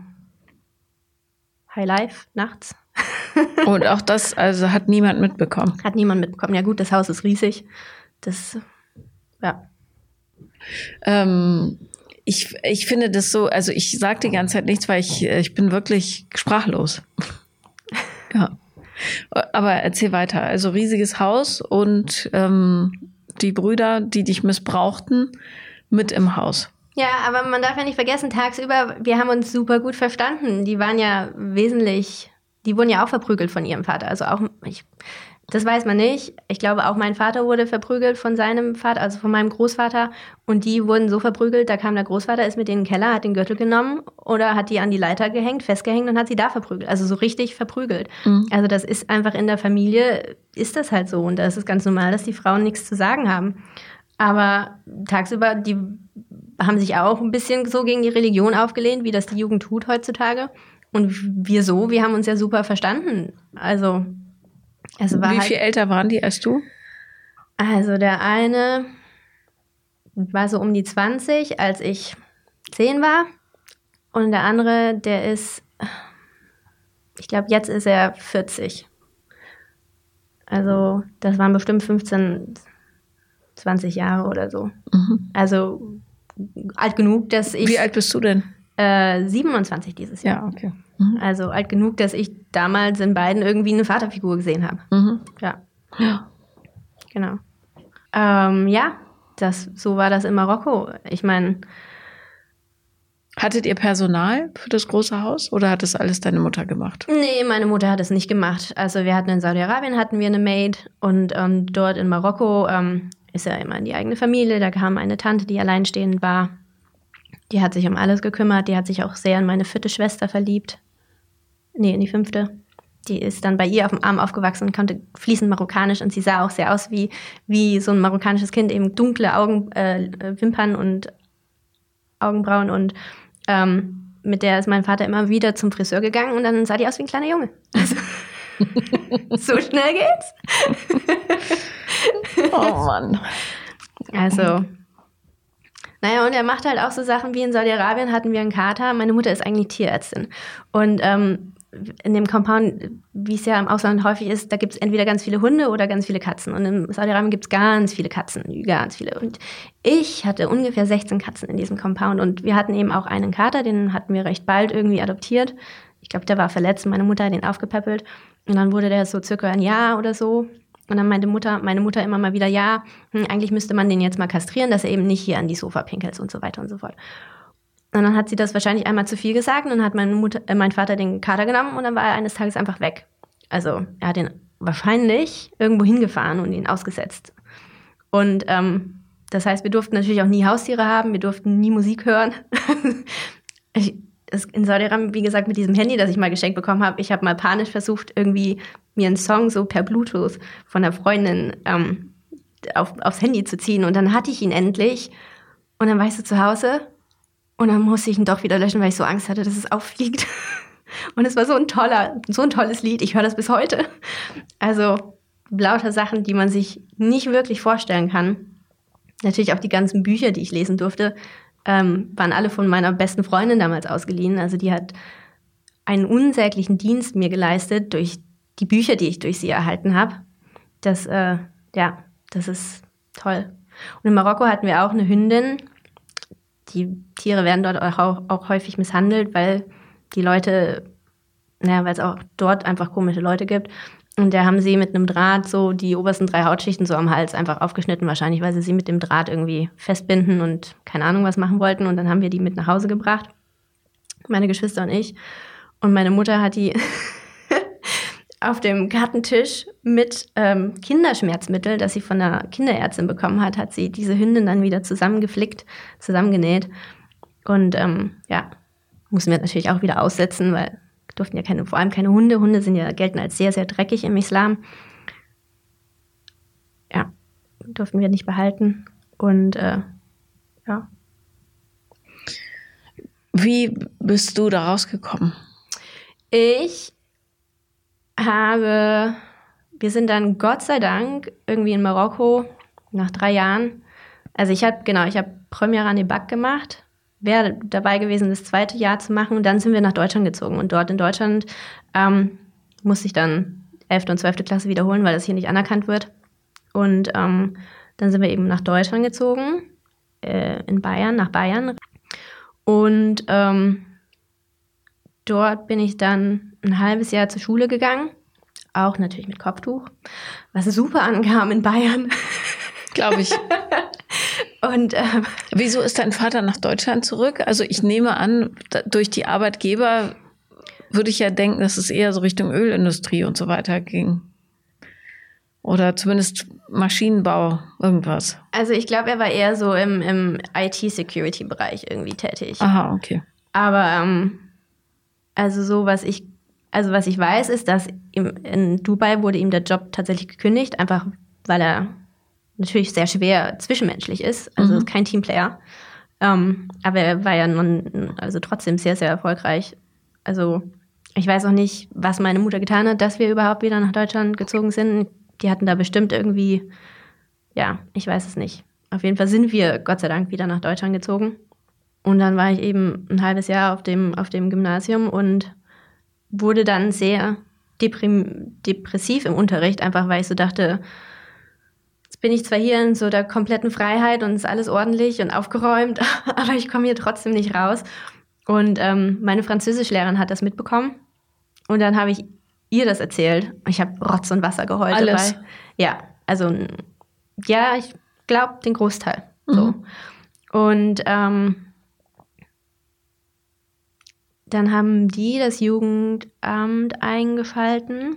High Life nachts. Und auch das also hat niemand mitbekommen. Hat niemand mitbekommen. Ja gut, das Haus ist riesig. Das, ja. Ähm, ich, ich finde das so, also ich sage die ganze Zeit nichts, weil ich, ich bin wirklich sprachlos. Ja. Aber erzähl weiter. Also riesiges Haus und ähm, die Brüder, die dich missbrauchten, mit im Haus. Ja, aber man darf ja nicht vergessen, tagsüber, wir haben uns super gut verstanden. Die waren ja wesentlich, die wurden ja auch verprügelt von ihrem Vater. Also auch, ich das weiß man nicht. Ich glaube, auch mein Vater wurde verprügelt von seinem Vater, also von meinem Großvater. Und die wurden so verprügelt, da kam der Großvater, ist mit denen in den Keller, hat den Gürtel genommen oder hat die an die Leiter gehängt, festgehängt und hat sie da verprügelt. Also so richtig verprügelt. Mhm. Also das ist einfach in der Familie, ist das halt so. Und da ist es ganz normal, dass die Frauen nichts zu sagen haben. Aber tagsüber, die haben sich auch ein bisschen so gegen die Religion aufgelehnt, wie das die Jugend tut heutzutage. Und wir so, wir haben uns ja super verstanden. Also also Wie halt, viel älter waren die als du? Also der eine war so um die 20, als ich 10 war. Und der andere, der ist, ich glaube, jetzt ist er 40. Also das waren bestimmt 15, 20 Jahre oder so. Mhm. Also alt genug, dass ich. Wie alt bist du denn? Äh, 27 dieses Jahr. Ja, okay. Also alt genug, dass ich damals in beiden irgendwie eine Vaterfigur gesehen habe. Mhm. Ja, Ja. genau. Ähm, ja, das, so war das in Marokko. Ich meine, Hattet ihr Personal für das große Haus oder hat das alles deine Mutter gemacht? nee, meine Mutter hat es nicht gemacht. Also wir hatten in Saudi-Arabien hatten wir eine Maid und ähm, dort in Marokko ähm, ist ja immer in die eigene Familie. Da kam eine Tante, die alleinstehend war. Die hat sich um alles gekümmert. Die hat sich auch sehr in meine vierte Schwester verliebt. Nee, in die fünfte. Die ist dann bei ihr auf dem Arm aufgewachsen und konnte fließend Marokkanisch und sie sah auch sehr aus wie, wie so ein marokkanisches Kind, eben dunkle Augen, äh, Wimpern und Augenbrauen und ähm, mit der ist mein Vater immer wieder zum Friseur gegangen und dann sah die aus wie ein kleiner Junge. Also, so schnell geht's. Oh Mann. Also, naja, und er macht halt auch so Sachen wie in Saudi-Arabien hatten wir einen Kater. Meine Mutter ist eigentlich Tierärztin. Und ähm, in dem Compound, wie es ja im Ausland häufig ist, da gibt es entweder ganz viele Hunde oder ganz viele Katzen. Und in Saudi-Arabien gibt es ganz viele Katzen, ganz viele. Und ich hatte ungefähr 16 Katzen in diesem Compound. Und wir hatten eben auch einen Kater, den hatten wir recht bald irgendwie adoptiert. Ich glaube, der war verletzt meine Mutter hat ihn aufgepäppelt. Und dann wurde der so circa ein Jahr oder so. Und dann meinte Mutter, meine Mutter immer mal wieder, ja, hm, eigentlich müsste man den jetzt mal kastrieren, dass er eben nicht hier an die Sofa pinkelt und so weiter und so fort. Und dann hat sie das wahrscheinlich einmal zu viel gesagt und dann hat meine Mutter, äh, mein Vater den Kater genommen und dann war er eines Tages einfach weg. Also er hat ihn wahrscheinlich irgendwo hingefahren und ihn ausgesetzt. Und ähm, das heißt, wir durften natürlich auch nie Haustiere haben, wir durften nie Musik hören. ich, in Saudi-Arabien, wie gesagt, mit diesem Handy, das ich mal geschenkt bekommen habe, ich habe mal panisch versucht, irgendwie mir einen Song so per Bluetooth von einer Freundin ähm, auf, aufs Handy zu ziehen. Und dann hatte ich ihn endlich. Und dann war ich zu Hause. Und dann musste ich ihn doch wieder löschen, weil ich so Angst hatte, dass es auffliegt. Und es war so ein toller, so ein tolles Lied. Ich höre das bis heute. Also lauter Sachen, die man sich nicht wirklich vorstellen kann. Natürlich auch die ganzen Bücher, die ich lesen durfte, ähm, waren alle von meiner besten Freundin damals ausgeliehen. Also die hat einen unsäglichen Dienst mir geleistet durch die Bücher, die ich durch sie erhalten habe. Das, äh, ja, das ist toll. Und in Marokko hatten wir auch eine Hündin. Die Tiere werden dort auch, auch häufig misshandelt, weil die Leute, naja, weil es auch dort einfach komische Leute gibt. Und da haben sie mit einem Draht so die obersten drei Hautschichten so am Hals einfach aufgeschnitten, wahrscheinlich, weil sie sie mit dem Draht irgendwie festbinden und keine Ahnung was machen wollten. Und dann haben wir die mit nach Hause gebracht, meine Geschwister und ich. Und meine Mutter hat die auf dem Gartentisch mit ähm, Kinderschmerzmittel, das sie von der Kinderärztin bekommen hat, hat sie diese Hündin dann wieder zusammengeflickt, zusammengenäht. Und ähm, ja, mussten wir natürlich auch wieder aussetzen, weil durften ja keine, vor allem keine Hunde. Hunde sind ja, gelten als sehr, sehr dreckig im Islam. Ja, durften wir nicht behalten. Und äh, ja. Wie bist du da rausgekommen? Ich habe, wir sind dann Gott sei Dank irgendwie in Marokko nach drei Jahren. Also ich habe, genau, ich habe Premiere an Back gemacht, wäre dabei gewesen, das zweite Jahr zu machen und dann sind wir nach Deutschland gezogen. Und dort in Deutschland ähm, musste ich dann 11. und 12. Klasse wiederholen, weil das hier nicht anerkannt wird. Und ähm, dann sind wir eben nach Deutschland gezogen, äh, in Bayern, nach Bayern. Und ähm, dort bin ich dann ein halbes Jahr zur Schule gegangen, auch natürlich mit Kopftuch, was super ankam in Bayern. Glaube ich. Und ähm, Wieso ist dein Vater nach Deutschland zurück? Also ich nehme an, durch die Arbeitgeber würde ich ja denken, dass es eher so Richtung Ölindustrie und so weiter ging. Oder zumindest Maschinenbau, irgendwas. also ich glaube, er war eher so im, im IT-Security-Bereich irgendwie tätig. Aha, okay. Aber ähm, also so, was ich, also was ich weiß, ist, dass ihm, in Dubai wurde ihm der Job tatsächlich gekündigt, einfach weil er natürlich sehr schwer zwischenmenschlich ist, also Mhm. kein Teamplayer. Ähm, aber er war ja nun, also trotzdem sehr, sehr erfolgreich. Also ich weiß auch nicht, was meine Mutter getan hat, dass wir überhaupt wieder nach Deutschland gezogen sind. Die hatten da bestimmt irgendwie, ja, ich weiß es nicht. Auf jeden Fall sind wir, Gott sei Dank, wieder nach Deutschland gezogen. Und dann war ich eben ein halbes Jahr auf dem, auf dem Gymnasium und wurde dann sehr deprim depressiv im Unterricht, einfach weil ich so dachte, bin ich zwar hier in so der kompletten Freiheit und ist alles ordentlich und aufgeräumt, aber ich komme hier trotzdem nicht raus. Und ähm, meine Französischlehrerin hat das mitbekommen. Und dann habe ich ihr das erzählt. Ich habe Rotz und Wasser geheult Alles. dabei. Ja, also ja, ich glaube den Großteil. So. Mhm. Und ähm, dann haben die das Jugendamt eingeschalten.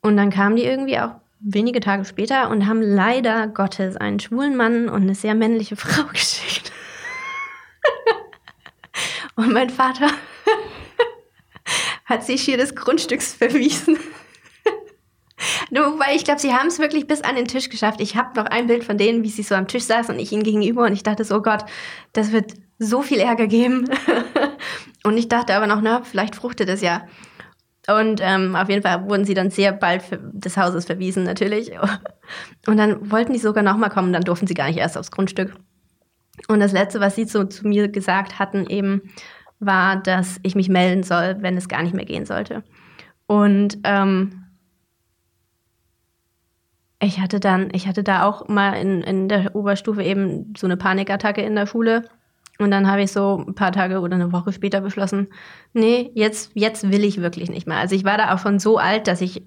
Und dann kamen die irgendwie auch wenige Tage später und haben leider Gottes einen schwulen Mann und eine sehr männliche Frau geschickt. und mein Vater hat sich hier des Grundstücks verwiesen. Nur weil ich glaube, sie haben es wirklich bis an den Tisch geschafft. Ich habe noch ein Bild von denen, wie sie so am Tisch saßen und ich ihnen gegenüber und ich dachte so, oh Gott, das wird so viel Ärger geben. und ich dachte aber noch, na, vielleicht fruchtet es ja. Und ähm, auf jeden Fall wurden sie dann sehr bald des Hauses verwiesen, natürlich. Und dann wollten die sogar nochmal kommen, dann durften sie gar nicht erst aufs Grundstück. Und das Letzte, was sie so zu mir gesagt hatten, eben, war, dass ich mich melden soll, wenn es gar nicht mehr gehen sollte. Und ähm, ich hatte dann, ich hatte da auch mal in, in der Oberstufe eben so eine Panikattacke in der Schule. Und dann habe ich so ein paar Tage oder eine Woche später beschlossen, nee, jetzt, jetzt will ich wirklich nicht mehr. Also ich war da auch schon so alt, dass ich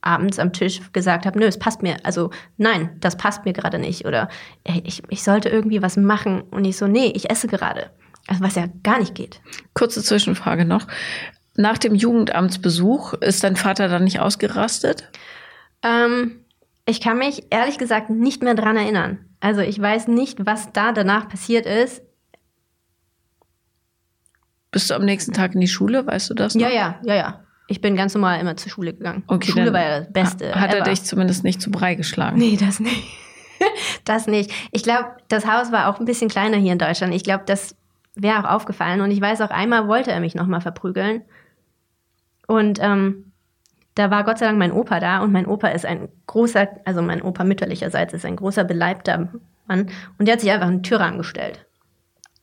abends am Tisch gesagt habe, nö, es passt mir. Also nein, das passt mir gerade nicht. Oder ey, ich, ich sollte irgendwie was machen. Und ich so, nee, ich esse gerade. Also was ja gar nicht geht. Kurze Zwischenfrage noch. Nach dem Jugendamtsbesuch ist dein Vater dann nicht ausgerastet? Ähm, ich kann mich ehrlich gesagt nicht mehr dran erinnern. Also ich weiß nicht, was da danach passiert ist. Bist du am nächsten Tag in die Schule? Weißt du das? Noch? Ja, ja, ja, ja. Ich bin ganz normal immer zur Schule gegangen. Okay, Schule war ja das Beste. Hat er ever. dich zumindest nicht zu Brei geschlagen? Nee, das nicht. das nicht. Ich glaube, das Haus war auch ein bisschen kleiner hier in Deutschland. Ich glaube, das wäre auch aufgefallen. Und ich weiß auch, einmal wollte er mich nochmal verprügeln. Und ähm, da war Gott sei Dank mein Opa da. Und mein Opa ist ein großer, also mein Opa mütterlicherseits ist ein großer, beleibter Mann. Und der hat sich einfach einen Türrahmen gestellt.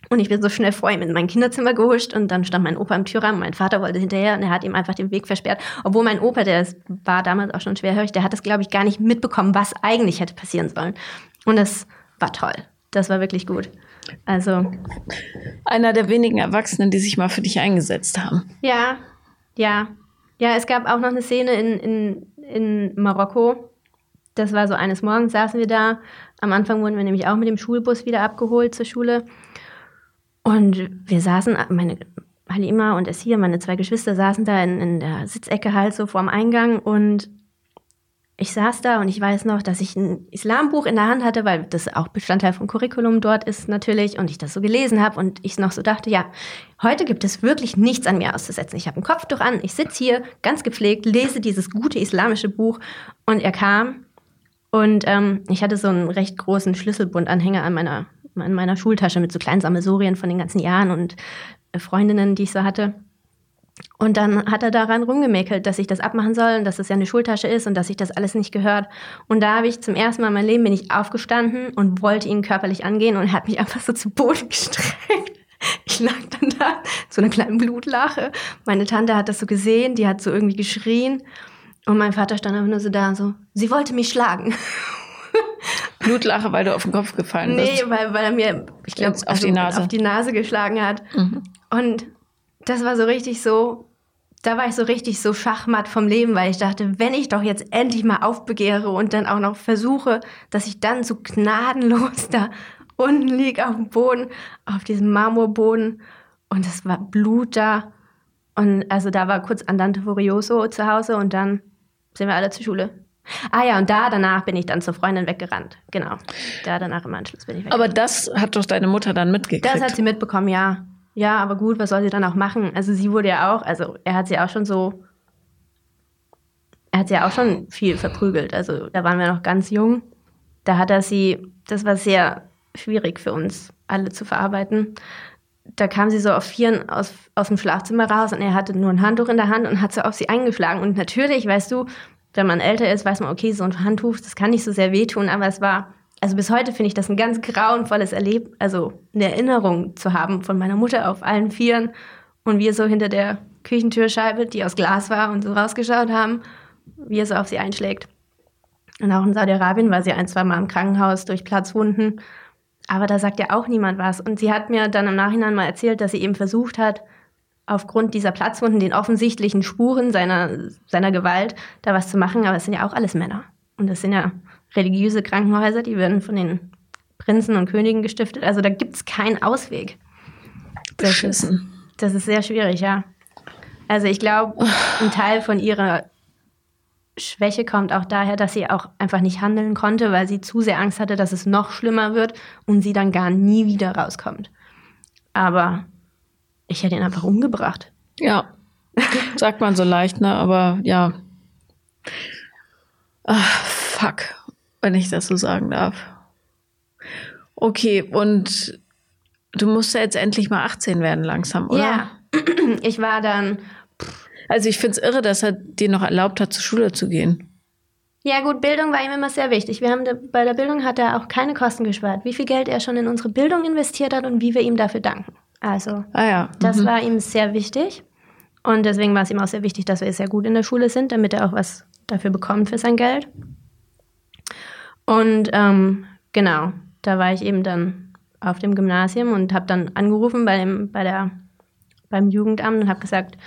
Und ich bin so schnell vor ihm in mein Kinderzimmer gehuscht und dann stand mein Opa im Türrahmen. Mein Vater wollte hinterher und er hat ihm einfach den Weg versperrt. Obwohl mein Opa, der ist, war damals auch schon schwerhörig, der hat das, glaube ich, gar nicht mitbekommen, was eigentlich hätte passieren sollen. Und das war toll. Das war wirklich gut. Also, Einer der wenigen Erwachsenen, die sich mal für dich eingesetzt haben. ja, ja. Ja, es gab auch noch eine Szene in, in, in Marokko. Das war so eines Morgens saßen wir da. Am Anfang wurden wir nämlich auch mit dem Schulbus wieder abgeholt zur Schule. Und wir saßen, meine Halima und es hier, meine zwei Geschwister saßen da in, in der Sitzecke halt so vorm Eingang und ich saß da und ich weiß noch, dass ich ein Islambuch in der Hand hatte, weil das auch Bestandteil vom Curriculum dort ist natürlich und ich das so gelesen habe und ich noch so dachte, ja, heute gibt es wirklich nichts an mir auszusetzen. Ich habe ein Kopftuch an, ich sitze hier ganz gepflegt, lese dieses gute islamische Buch und er kam und ähm, ich hatte so einen recht großen Schlüsselbundanhänger an meiner, an meiner Schultasche mit so kleinen Sammelsorien von den ganzen Jahren und äh, Freundinnen, die ich so hatte. Und dann hat er daran rumgemäkelt, dass ich das abmachen soll und dass das ja eine Schultasche ist und dass sich das alles nicht gehört. Und da habe ich zum ersten Mal in meinem Leben bin ich aufgestanden und wollte ihn körperlich angehen und er hat mich einfach so zu Boden gestreckt. Ich lag dann da, so eine kleine Blutlache. Meine Tante hat das so gesehen, die hat so irgendwie geschrien. Und mein Vater stand einfach nur so da, so, sie wollte mich schlagen. Blutlache, weil du auf den Kopf gefallen Nee, bist. weil, weil er mir, ich glaube, auf die Nase. auf die Nase geschlagen hat. Mhm. Und das war so richtig so, da war ich so richtig so schachmatt vom Leben, weil ich dachte, wenn ich doch jetzt endlich mal aufbegehre und dann auch noch versuche, dass ich dann so gnadenlos da unten liege auf dem Boden, auf diesem Marmorboden und es war Blut da. Und also da war kurz Andante Furioso zu Hause und dann sind wir alle zur Schule. Ah ja, und da danach bin ich dann zur Freundin weggerannt. Genau. Da danach im Anschluss bin ich weggerannt. Aber das hat doch deine Mutter dann mitgekriegt. Das hat sie mitbekommen, ja. Ja, aber gut, was soll sie dann auch machen? Also sie wurde ja auch, also er hat sie auch schon so, er hat sie ja auch schon viel verprügelt. Also da waren wir noch ganz jung. Da hat er sie, das war sehr schwierig für uns alle zu verarbeiten. Da kam sie so auf Vieren aus, aus dem Schlafzimmer raus und er hatte nur ein Handtuch in der Hand und hat so auf sie eingeschlagen. Und natürlich, weißt du, wenn man älter ist, weiß man, okay, so ein Handtuch, das kann nicht so sehr wehtun, aber es war, also bis heute finde ich das ein ganz grauenvolles Erleben, also eine Erinnerung zu haben von meiner Mutter auf allen Vieren und wir so hinter der Küchentürscheibe, die aus Glas war und so rausgeschaut haben, wie er so auf sie einschlägt. Und auch in Saudi-Arabien war sie ein, zwei Mal im Krankenhaus durch Platzwunden. Aber da sagt ja auch niemand was. Und sie hat mir dann im Nachhinein mal erzählt, dass sie eben versucht hat, aufgrund dieser Platzwunden, den offensichtlichen Spuren seiner, seiner Gewalt, da was zu machen. Aber es sind ja auch alles Männer. Und das sind ja religiöse Krankenhäuser, die werden von den Prinzen und Königen gestiftet. Also da gibt es keinen Ausweg. Das Beschissen. Ist, das ist sehr schwierig, ja. Also ich glaube, ein Teil von ihrer Schwäche kommt auch daher, dass sie auch einfach nicht handeln konnte, weil sie zu sehr Angst hatte, dass es noch schlimmer wird und sie dann gar nie wieder rauskommt. Aber ich hätte ihn einfach umgebracht. Ja, sagt man so leicht, ne? Aber ja. Ach, fuck, wenn ich das so sagen darf. Okay, und du musst ja jetzt endlich mal 18 werden langsam, oder? Ja, ich war dann Also ich finde es irre, dass er dir noch erlaubt hat, zur Schule zu gehen. Ja, gut, Bildung war ihm immer sehr wichtig. Wir haben da, bei der Bildung hat er auch keine Kosten gespart. Wie viel Geld er schon in unsere Bildung investiert hat und wie wir ihm dafür danken. Also, Ah ja. das mhm. war ihm sehr wichtig. Und deswegen war es ihm auch sehr wichtig, dass wir sehr gut in der Schule sind, damit er auch was dafür bekommt für sein Geld. Und ähm, genau, da war ich eben dann auf dem Gymnasium und habe dann angerufen bei dem, bei der, beim Jugendamt und habe gesagt,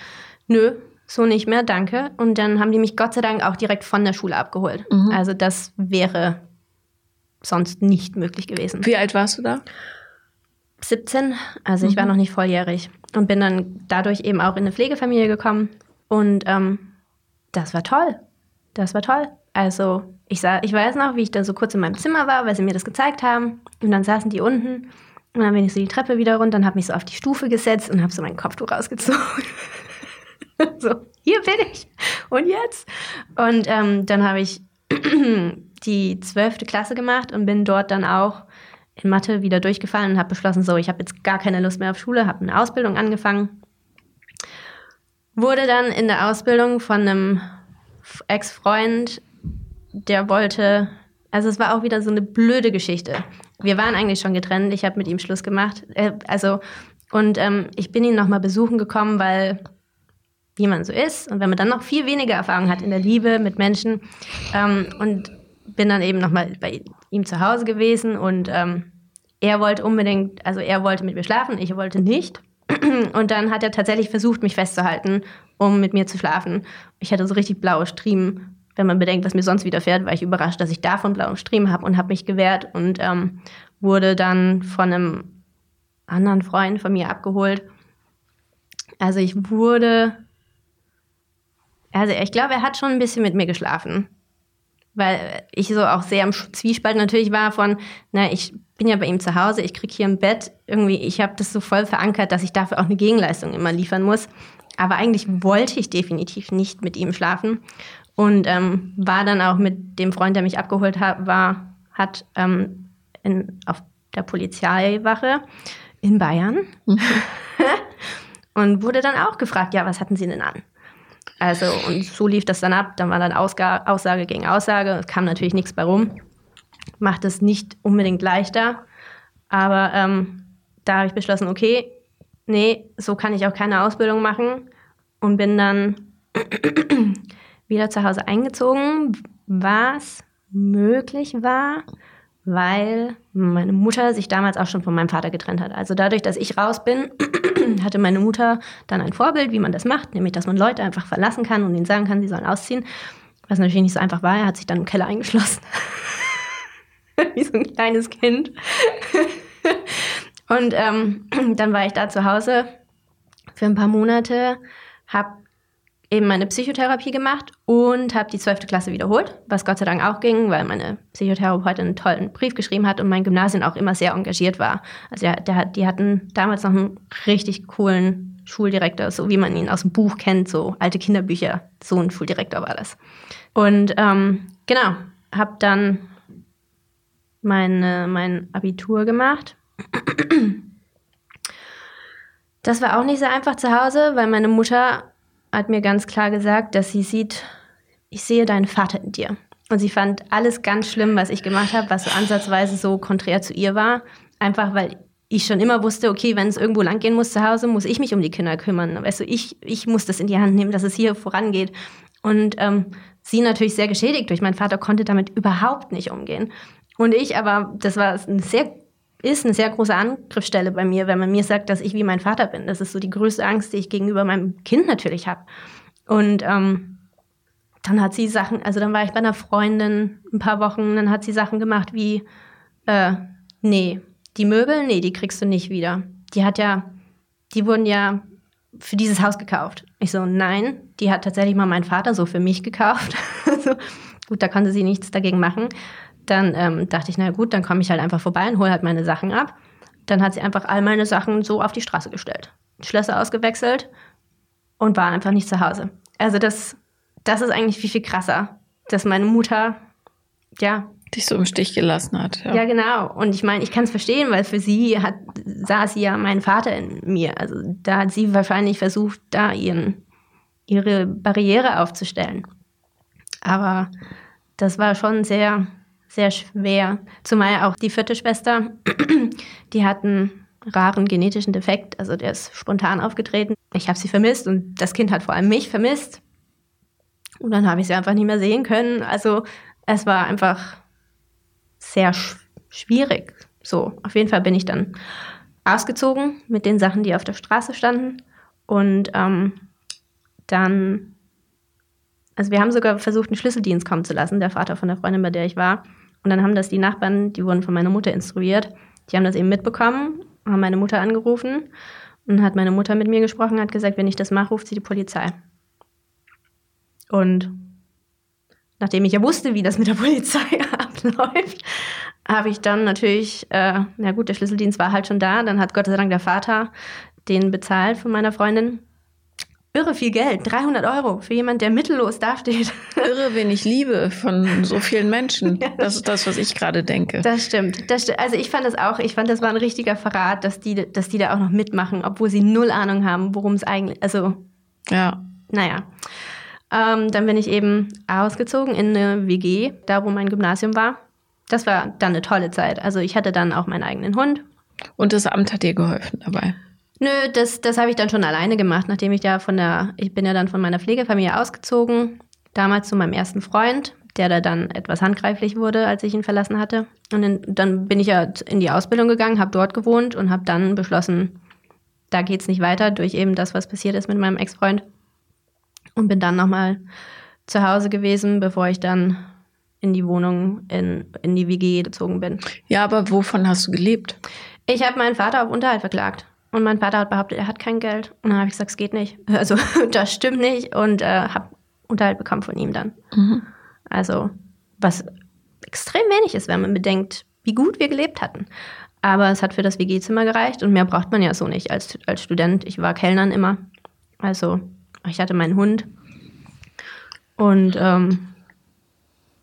nö, so nicht mehr, danke. Und dann haben die mich Gott sei Dank auch direkt von der Schule abgeholt. Also das wäre sonst nicht möglich gewesen. Wie alt warst du da? 17, also ich war noch nicht volljährig und bin dann dadurch eben auch in eine Pflegefamilie gekommen und ähm, das war toll. Das war toll. Also ich, sah, ich weiß noch, wie ich da so kurz in meinem Zimmer war, weil sie mir das gezeigt haben und dann saßen die unten und dann bin ich so die Treppe wieder runter und habe mich so auf die Stufe gesetzt und habe so mein Kopftuch rausgezogen. so, hier bin ich und jetzt. Und ähm, dann habe ich die zwölfte Klasse gemacht und bin dort dann auch in Mathe wieder durchgefallen und habe beschlossen, so, ich habe jetzt gar keine Lust mehr auf Schule, habe eine Ausbildung angefangen. Wurde dann in der Ausbildung von einem Ex-Freund, der wollte, also es war auch wieder so eine blöde Geschichte. Wir waren eigentlich schon getrennt, ich habe mit ihm Schluss gemacht. Äh, also, und ähm, ich bin ihn nochmal besuchen gekommen, weil wie man so ist und wenn man dann noch viel weniger Erfahrung hat in der Liebe mit Menschen ähm, und bin dann eben nochmal bei ihm zu Hause gewesen und ähm, er wollte unbedingt, also er wollte mit mir schlafen, ich wollte nicht. Und dann hat er tatsächlich versucht, mich festzuhalten, um mit mir zu schlafen. Ich hatte so richtig blaue Striemen. Wenn man bedenkt, was mir sonst widerfährt, war ich überrascht, dass ich davon blaue Striemen habe und habe mich gewehrt und ähm, wurde dann von einem anderen Freund von mir abgeholt. Also ich wurde, also ich glaube, er hat schon ein bisschen mit mir geschlafen weil ich so auch sehr im Zwiespalt natürlich war von, na, ich bin ja bei ihm zu Hause, ich krieg hier ein Bett, irgendwie, ich habe das so voll verankert, dass ich dafür auch eine Gegenleistung immer liefern muss. Aber eigentlich wollte ich definitiv nicht mit ihm schlafen und ähm, war dann auch mit dem Freund, der mich abgeholt hat, war, hat ähm, in, auf der Polizeiwache in Bayern und wurde dann auch gefragt, ja, was hatten Sie denn an? Also, und so lief das dann ab. Dann war dann Ausga Aussage gegen Aussage. Es kam natürlich nichts bei rum. Macht es nicht unbedingt leichter. Aber ähm, da habe ich beschlossen, okay, nee, so kann ich auch keine Ausbildung machen. Und bin dann wieder zu Hause eingezogen, was möglich war, weil meine Mutter sich damals auch schon von meinem Vater getrennt hat. Also dadurch, dass ich raus bin, hatte meine Mutter dann ein Vorbild, wie man das macht, nämlich dass man Leute einfach verlassen kann und ihnen sagen kann, sie sollen ausziehen. Was natürlich nicht so einfach war. Er hat sich dann im Keller eingeschlossen. wie so ein kleines Kind. und ähm, dann war ich da zu Hause für ein paar Monate, habe eben meine Psychotherapie gemacht und habe die 12. Klasse wiederholt, was Gott sei Dank auch ging, weil meine Psychotherapeutin einen tollen Brief geschrieben hat und mein Gymnasium auch immer sehr engagiert war. Also der, der, die hatten damals noch einen richtig coolen Schuldirektor, so wie man ihn aus dem Buch kennt, so alte Kinderbücher. So ein Schuldirektor war das. Und ähm, genau, habe dann meine, mein Abitur gemacht. Das war auch nicht so einfach zu Hause, weil meine Mutter hat mir ganz klar gesagt, dass sie sieht, ich sehe deinen Vater in dir. Und sie fand alles ganz schlimm, was ich gemacht habe, was so ansatzweise so konträr zu ihr war. Einfach weil ich schon immer wusste, okay, wenn es irgendwo lang gehen muss zu Hause, muss ich mich um die Kinder kümmern. Weißt du, ich, ich muss das in die Hand nehmen, dass es hier vorangeht. Und ähm, sie natürlich sehr geschädigt durch. Mein Vater konnte damit überhaupt nicht umgehen. Und ich aber, das war eine sehr, ist eine sehr große Angriffsstelle bei mir, wenn man mir sagt, dass ich wie mein Vater bin. Das ist so die größte Angst, die ich gegenüber meinem Kind natürlich habe. Und ähm, dann hat sie Sachen, also dann war ich bei einer Freundin ein paar Wochen, dann hat sie Sachen gemacht wie, äh, nee, die Möbel, nee, die kriegst du nicht wieder. Die hat ja, die wurden ja für dieses Haus gekauft. Ich so, nein, die hat tatsächlich mal mein Vater so für mich gekauft. also, gut, da konnte sie nichts dagegen machen. Dann ähm, dachte ich, na gut, dann komme ich halt einfach vorbei und hole halt meine Sachen ab. Dann hat sie einfach all meine Sachen so auf die Straße gestellt. Schlösser ausgewechselt und war einfach nicht zu Hause. Also das, das ist eigentlich viel, viel krasser, dass meine Mutter, ja. Dich so im Stich gelassen hat. Ja, ja genau. Und ich meine, ich kann es verstehen, weil für sie hat, sah sie ja meinen Vater in mir. Also da hat sie wahrscheinlich versucht, da ihren, ihre Barriere aufzustellen. Aber das war schon sehr, sehr schwer. Zumal auch die vierte Schwester, die hat einen raren genetischen Defekt, also der ist spontan aufgetreten. Ich habe sie vermisst und das Kind hat vor allem mich vermisst. Und dann habe ich sie einfach nicht mehr sehen können. Also es war einfach sehr sch schwierig. So, auf jeden Fall bin ich dann ausgezogen mit den Sachen, die auf der Straße standen. Und ähm, dann, also wir haben sogar versucht, einen Schlüsseldienst kommen zu lassen, der Vater von der Freundin, bei der ich war. Und dann haben das die Nachbarn, die wurden von meiner Mutter instruiert, die haben das eben mitbekommen, haben meine Mutter angerufen und hat meine Mutter mit mir gesprochen, hat gesagt, wenn ich das mache, ruft sie die Polizei. Und nachdem ich ja wusste, wie das mit der Polizei abläuft, habe ich dann natürlich, äh, na gut, der Schlüsseldienst war halt schon da. Dann hat Gott sei Dank der Vater den bezahlt von meiner Freundin. Irre viel Geld, 300 Euro für jemand, der mittellos dasteht. Irre wenig Liebe von so vielen Menschen. Das ist das, was ich gerade denke. Das stimmt. das stimmt. Also ich fand das auch, ich fand das war ein richtiger Verrat, dass die, dass die da auch noch mitmachen, obwohl sie null Ahnung haben, worum es eigentlich, also. Ja. Naja. Ähm, dann bin ich eben ausgezogen in eine WG, da wo mein Gymnasium war. Das war dann eine tolle Zeit. Also ich hatte dann auch meinen eigenen Hund. Und das Amt hat dir geholfen dabei? Nö, das, das habe ich dann schon alleine gemacht, nachdem ich ja von der, ich bin ja dann von meiner Pflegefamilie ausgezogen, damals zu meinem ersten Freund, der da dann etwas handgreiflich wurde, als ich ihn verlassen hatte. Und in, dann bin ich ja in die Ausbildung gegangen, habe dort gewohnt und habe dann beschlossen, da geht es nicht weiter durch eben das, was passiert ist mit meinem Ex-Freund und bin dann nochmal zu Hause gewesen, bevor ich dann in die Wohnung, in, in die WG gezogen bin. Ja, aber wovon hast du gelebt? Ich habe meinen Vater auf Unterhalt verklagt. Und mein Vater hat behauptet, er hat kein Geld. Und dann habe ich gesagt, es geht nicht. Also das stimmt nicht. Und äh, habe Unterhalt bekommen von ihm dann. Mhm. Also was extrem wenig ist, wenn man bedenkt, wie gut wir gelebt hatten. Aber es hat für das WG-Zimmer gereicht und mehr braucht man ja so nicht als, als Student. Ich war Kellnern immer. Also ich hatte meinen Hund. Und ähm,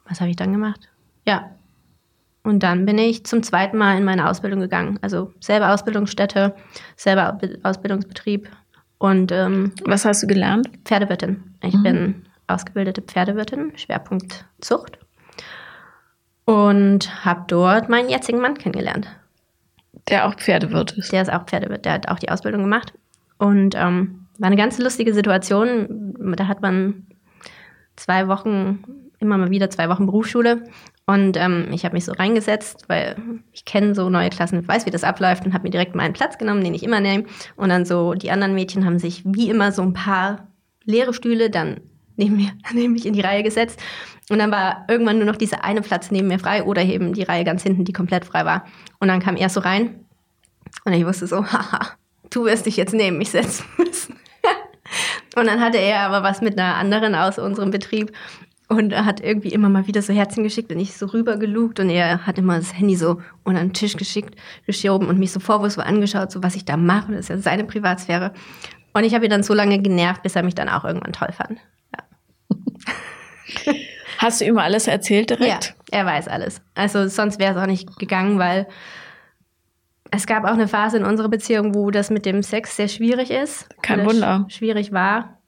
was habe ich dann gemacht? Ja. Und dann bin ich zum zweiten Mal in meine Ausbildung gegangen. Also selber Ausbildungsstätte, selber Ausbildungsbetrieb. Und ähm, was hast du gelernt? Pferdewirtin. Ich mhm. bin ausgebildete Pferdewirtin, Schwerpunkt Zucht. Und habe dort meinen jetzigen Mann kennengelernt. Der auch Pferdewirt ist. Der ist auch Pferdewirt, der hat auch die Ausbildung gemacht. Und ähm, war eine ganz lustige Situation. Da hat man zwei Wochen, immer mal wieder zwei Wochen Berufsschule. Und ähm, ich habe mich so reingesetzt, weil ich kenne so neue Klassen, weiß, wie das abläuft und habe mir direkt meinen Platz genommen, den ich immer nehme. Und dann so, die anderen Mädchen haben sich wie immer so ein paar leere Stühle dann neben mir, neben mich in die Reihe gesetzt. Und dann war irgendwann nur noch dieser eine Platz neben mir frei oder eben die Reihe ganz hinten, die komplett frei war. Und dann kam er so rein und ich wusste so, haha, du wirst dich jetzt neben mich setzen müssen. Und dann hatte er aber was mit einer anderen aus unserem Betrieb und er hat irgendwie immer mal wieder so Herzen geschickt und ich so rübergelugt und er hat immer das Handy so unter den Tisch geschickt, geschoben und mich so vorwurfsvoll angeschaut, so was ich da mache. Das ist ja seine Privatsphäre. Und ich habe ihn dann so lange genervt, bis er mich dann auch irgendwann toll fand. Ja. Hast du ihm alles erzählt direkt? Ja, er weiß alles. Also sonst wäre es auch nicht gegangen, weil es gab auch eine Phase in unserer Beziehung, wo das mit dem Sex sehr schwierig ist. Kein Wunder. Schwierig war.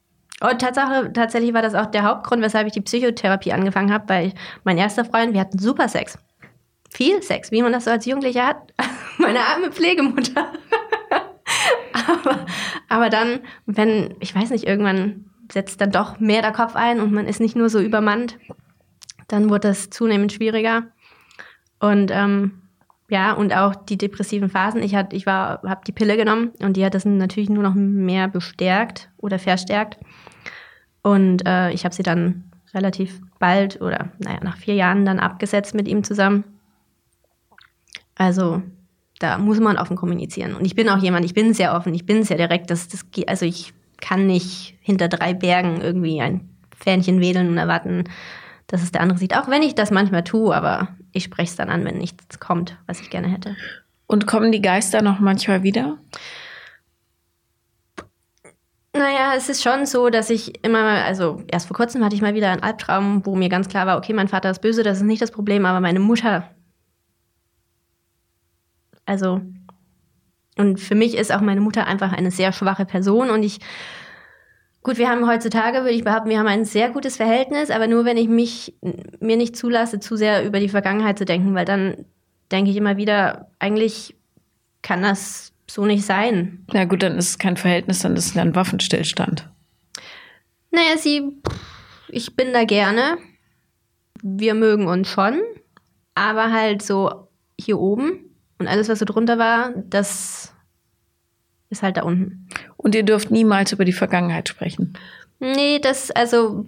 Und Tatsache, tatsächlich war das auch der Hauptgrund, weshalb ich die Psychotherapie angefangen habe, weil mein erster Freund, wir hatten super Sex. Viel Sex, wie man das so als Jugendlicher hat. Meine arme Pflegemutter. aber, aber dann, wenn, ich weiß nicht, irgendwann setzt dann doch mehr der Kopf ein und man ist nicht nur so übermannt. Dann wurde das zunehmend schwieriger. Und ähm, ja, und auch die depressiven Phasen. Ich, ich habe die Pille genommen und die hat das natürlich nur noch mehr bestärkt oder verstärkt. Und äh, ich habe sie dann relativ bald oder naja, nach vier Jahren dann abgesetzt mit ihm zusammen. Also da muss man offen kommunizieren. Und ich bin auch jemand, ich bin sehr offen, ich bin sehr direkt. Das, das, also ich kann nicht hinter drei Bergen irgendwie ein Fähnchen wedeln und erwarten, dass es der andere sieht. Auch wenn ich das manchmal tue, aber ich spreche es dann an, wenn nichts kommt, was ich gerne hätte. Und kommen die Geister noch manchmal wieder? Naja, es ist schon so, dass ich immer, also erst vor kurzem hatte ich mal wieder einen Albtraum, wo mir ganz klar war, okay, mein Vater ist böse, das ist nicht das Problem, aber meine Mutter. Also, und für mich ist auch meine Mutter einfach eine sehr schwache Person und ich, gut, wir haben heutzutage, würde ich behaupten, wir haben ein sehr gutes Verhältnis, aber nur wenn ich mich, mir nicht zulasse, zu sehr über die Vergangenheit zu denken, weil dann denke ich immer wieder, eigentlich kann das so nicht sein. Ja gut, dann ist es kein Verhältnis, dann ist es ein Waffenstillstand. Naja, sie, ich bin da gerne. Wir mögen uns schon, aber halt so hier oben und alles, was so drunter war, das ist halt da unten. Und ihr dürft niemals über die Vergangenheit sprechen. Nee, das, also,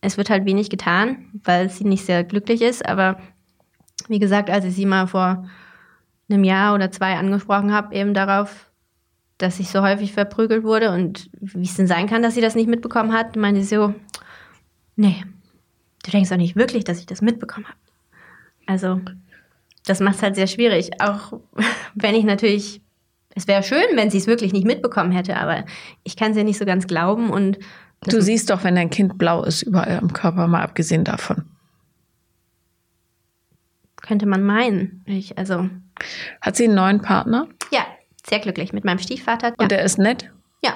es wird halt wenig getan, weil sie nicht sehr glücklich ist, aber wie gesagt, als ich sie mal vor einem Jahr oder zwei angesprochen habe, eben darauf, dass ich so häufig verprügelt wurde und wie es denn sein kann, dass sie das nicht mitbekommen hat, meinte sie so, nee, du denkst doch nicht wirklich, dass ich das mitbekommen habe. Also, das macht es halt sehr schwierig. Auch wenn ich natürlich, es wäre schön, wenn sie es wirklich nicht mitbekommen hätte, aber ich kann es ja nicht so ganz glauben und. Du siehst doch, wenn dein Kind blau ist, überall am Körper, mal abgesehen davon. Könnte man meinen. Ich, also. Hat sie einen neuen Partner? Ja, sehr glücklich mit meinem Stiefvater. Und ja. der ist nett? Ja.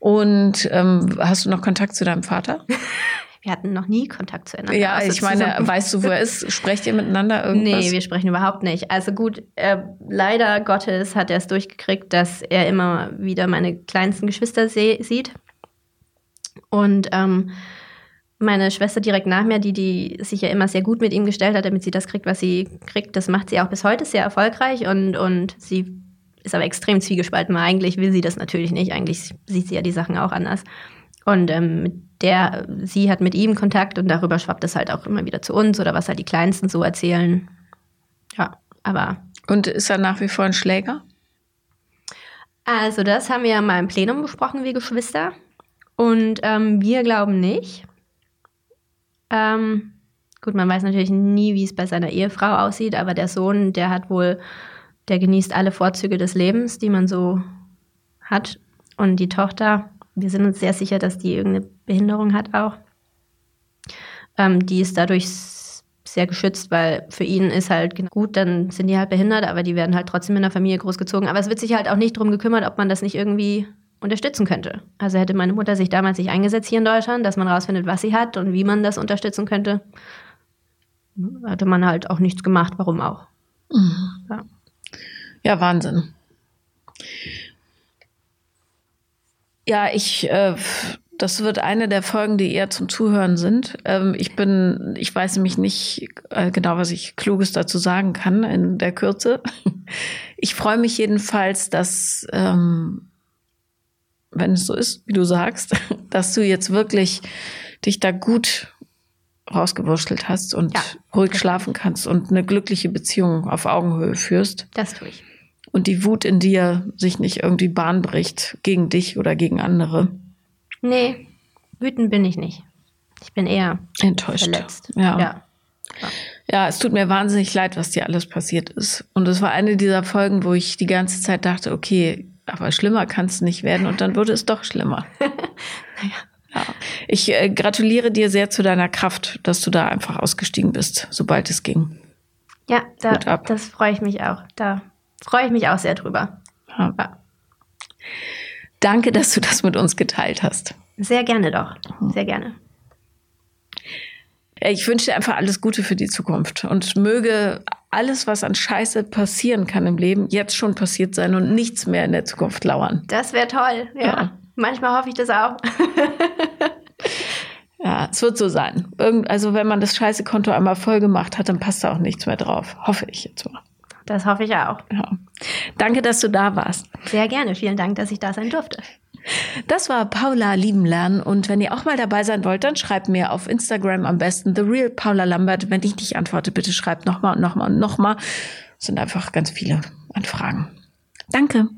Und ähm, hast du noch Kontakt zu deinem Vater? wir hatten noch nie Kontakt zueinander. Ja, also ich meine, zusammen. weißt du, wo er ist? Sprecht ihr miteinander irgendwas? Nee, wir sprechen überhaupt nicht. Also gut, äh, leider Gottes hat er es durchgekriegt, dass er immer wieder meine kleinsten Geschwister sieht. Und ähm, meine Schwester direkt nach mir, die, die sich ja immer sehr gut mit ihm gestellt hat, damit sie das kriegt, was sie kriegt, das macht sie auch bis heute sehr erfolgreich und, und sie ist aber extrem zwiegespalten, weil eigentlich will sie das natürlich nicht. Eigentlich sieht sie ja die Sachen auch anders. Und ähm, der, sie hat mit ihm Kontakt und darüber schwappt es halt auch immer wieder zu uns oder was halt die Kleinsten so erzählen. Ja, aber. Und ist er nach wie vor ein Schläger? Also, das haben wir ja mal im Plenum besprochen, wie Geschwister. Und ähm, wir glauben nicht. Ähm, gut, man weiß natürlich nie, wie es bei seiner Ehefrau aussieht, aber der Sohn, der hat wohl, der genießt alle Vorzüge des Lebens, die man so hat. Und die Tochter, wir sind uns sehr sicher, dass die irgendeine Behinderung hat auch. Ähm, die ist dadurch sehr geschützt, weil für ihn ist halt gut, dann sind die halt behindert, aber die werden halt trotzdem in der Familie großgezogen. Aber es wird sich halt auch nicht darum gekümmert, ob man das nicht irgendwie unterstützen könnte. Also hätte meine Mutter sich damals nicht eingesetzt hier in Deutschland, dass man rausfindet, was sie hat und wie man das unterstützen könnte, hatte man halt auch nichts gemacht. Warum auch? Mhm. Ja. ja. Wahnsinn. Ja, ich, äh, das wird eine der Folgen, die eher zum Zuhören sind. Ähm, ich bin, ich weiß nämlich nicht äh, genau, was ich Kluges dazu sagen kann in der Kürze. Ich freue mich jedenfalls, dass ähm, wenn es so ist, wie du sagst, dass du jetzt wirklich dich da gut rausgewurschtelt hast und ja, ruhig schlafen kannst und eine glückliche Beziehung auf Augenhöhe führst. Das tue ich. Und die Wut in dir sich nicht irgendwie Bahn bricht gegen dich oder gegen andere. Nee, wütend bin ich nicht. Ich bin eher enttäuscht. Verletzt. Ja. ja. Ja, es tut mir wahnsinnig leid, was dir alles passiert ist. Und es war eine dieser Folgen, wo ich die ganze Zeit dachte, okay, aber schlimmer kann es nicht werden und dann wurde es doch schlimmer. naja. Ja. Ich äh, gratuliere dir sehr zu deiner Kraft, dass du da einfach ausgestiegen bist, sobald es ging. Ja, da, das freue ich mich auch. Da freue ich mich auch sehr drüber. Ja. Ja. Danke, dass du das mit uns geteilt hast. Sehr gerne doch. Sehr gerne. Ich wünsche dir einfach alles Gute für die Zukunft und möge alles, was an Scheiße passieren kann im Leben, jetzt schon passiert sein und nichts mehr in der Zukunft lauern. Das wäre toll, ja. ja. Manchmal hoffe ich das auch. ja, es wird so sein. Irgend, also wenn man das Scheiße-Konto einmal voll gemacht hat, dann passt da auch nichts mehr drauf. Hoffe ich jetzt mal. Das hoffe ich auch. Ja. Danke, dass du da warst. Sehr gerne. Vielen Dank, dass ich da sein durfte. Das war Paula lieben lernen und wenn ihr auch mal dabei sein wollt, dann schreibt mir auf Instagram am besten The Real Paula Lambert. Wenn ich nicht antworte, bitte schreibt nochmal und nochmal und nochmal. Es sind einfach ganz viele Anfragen. Danke.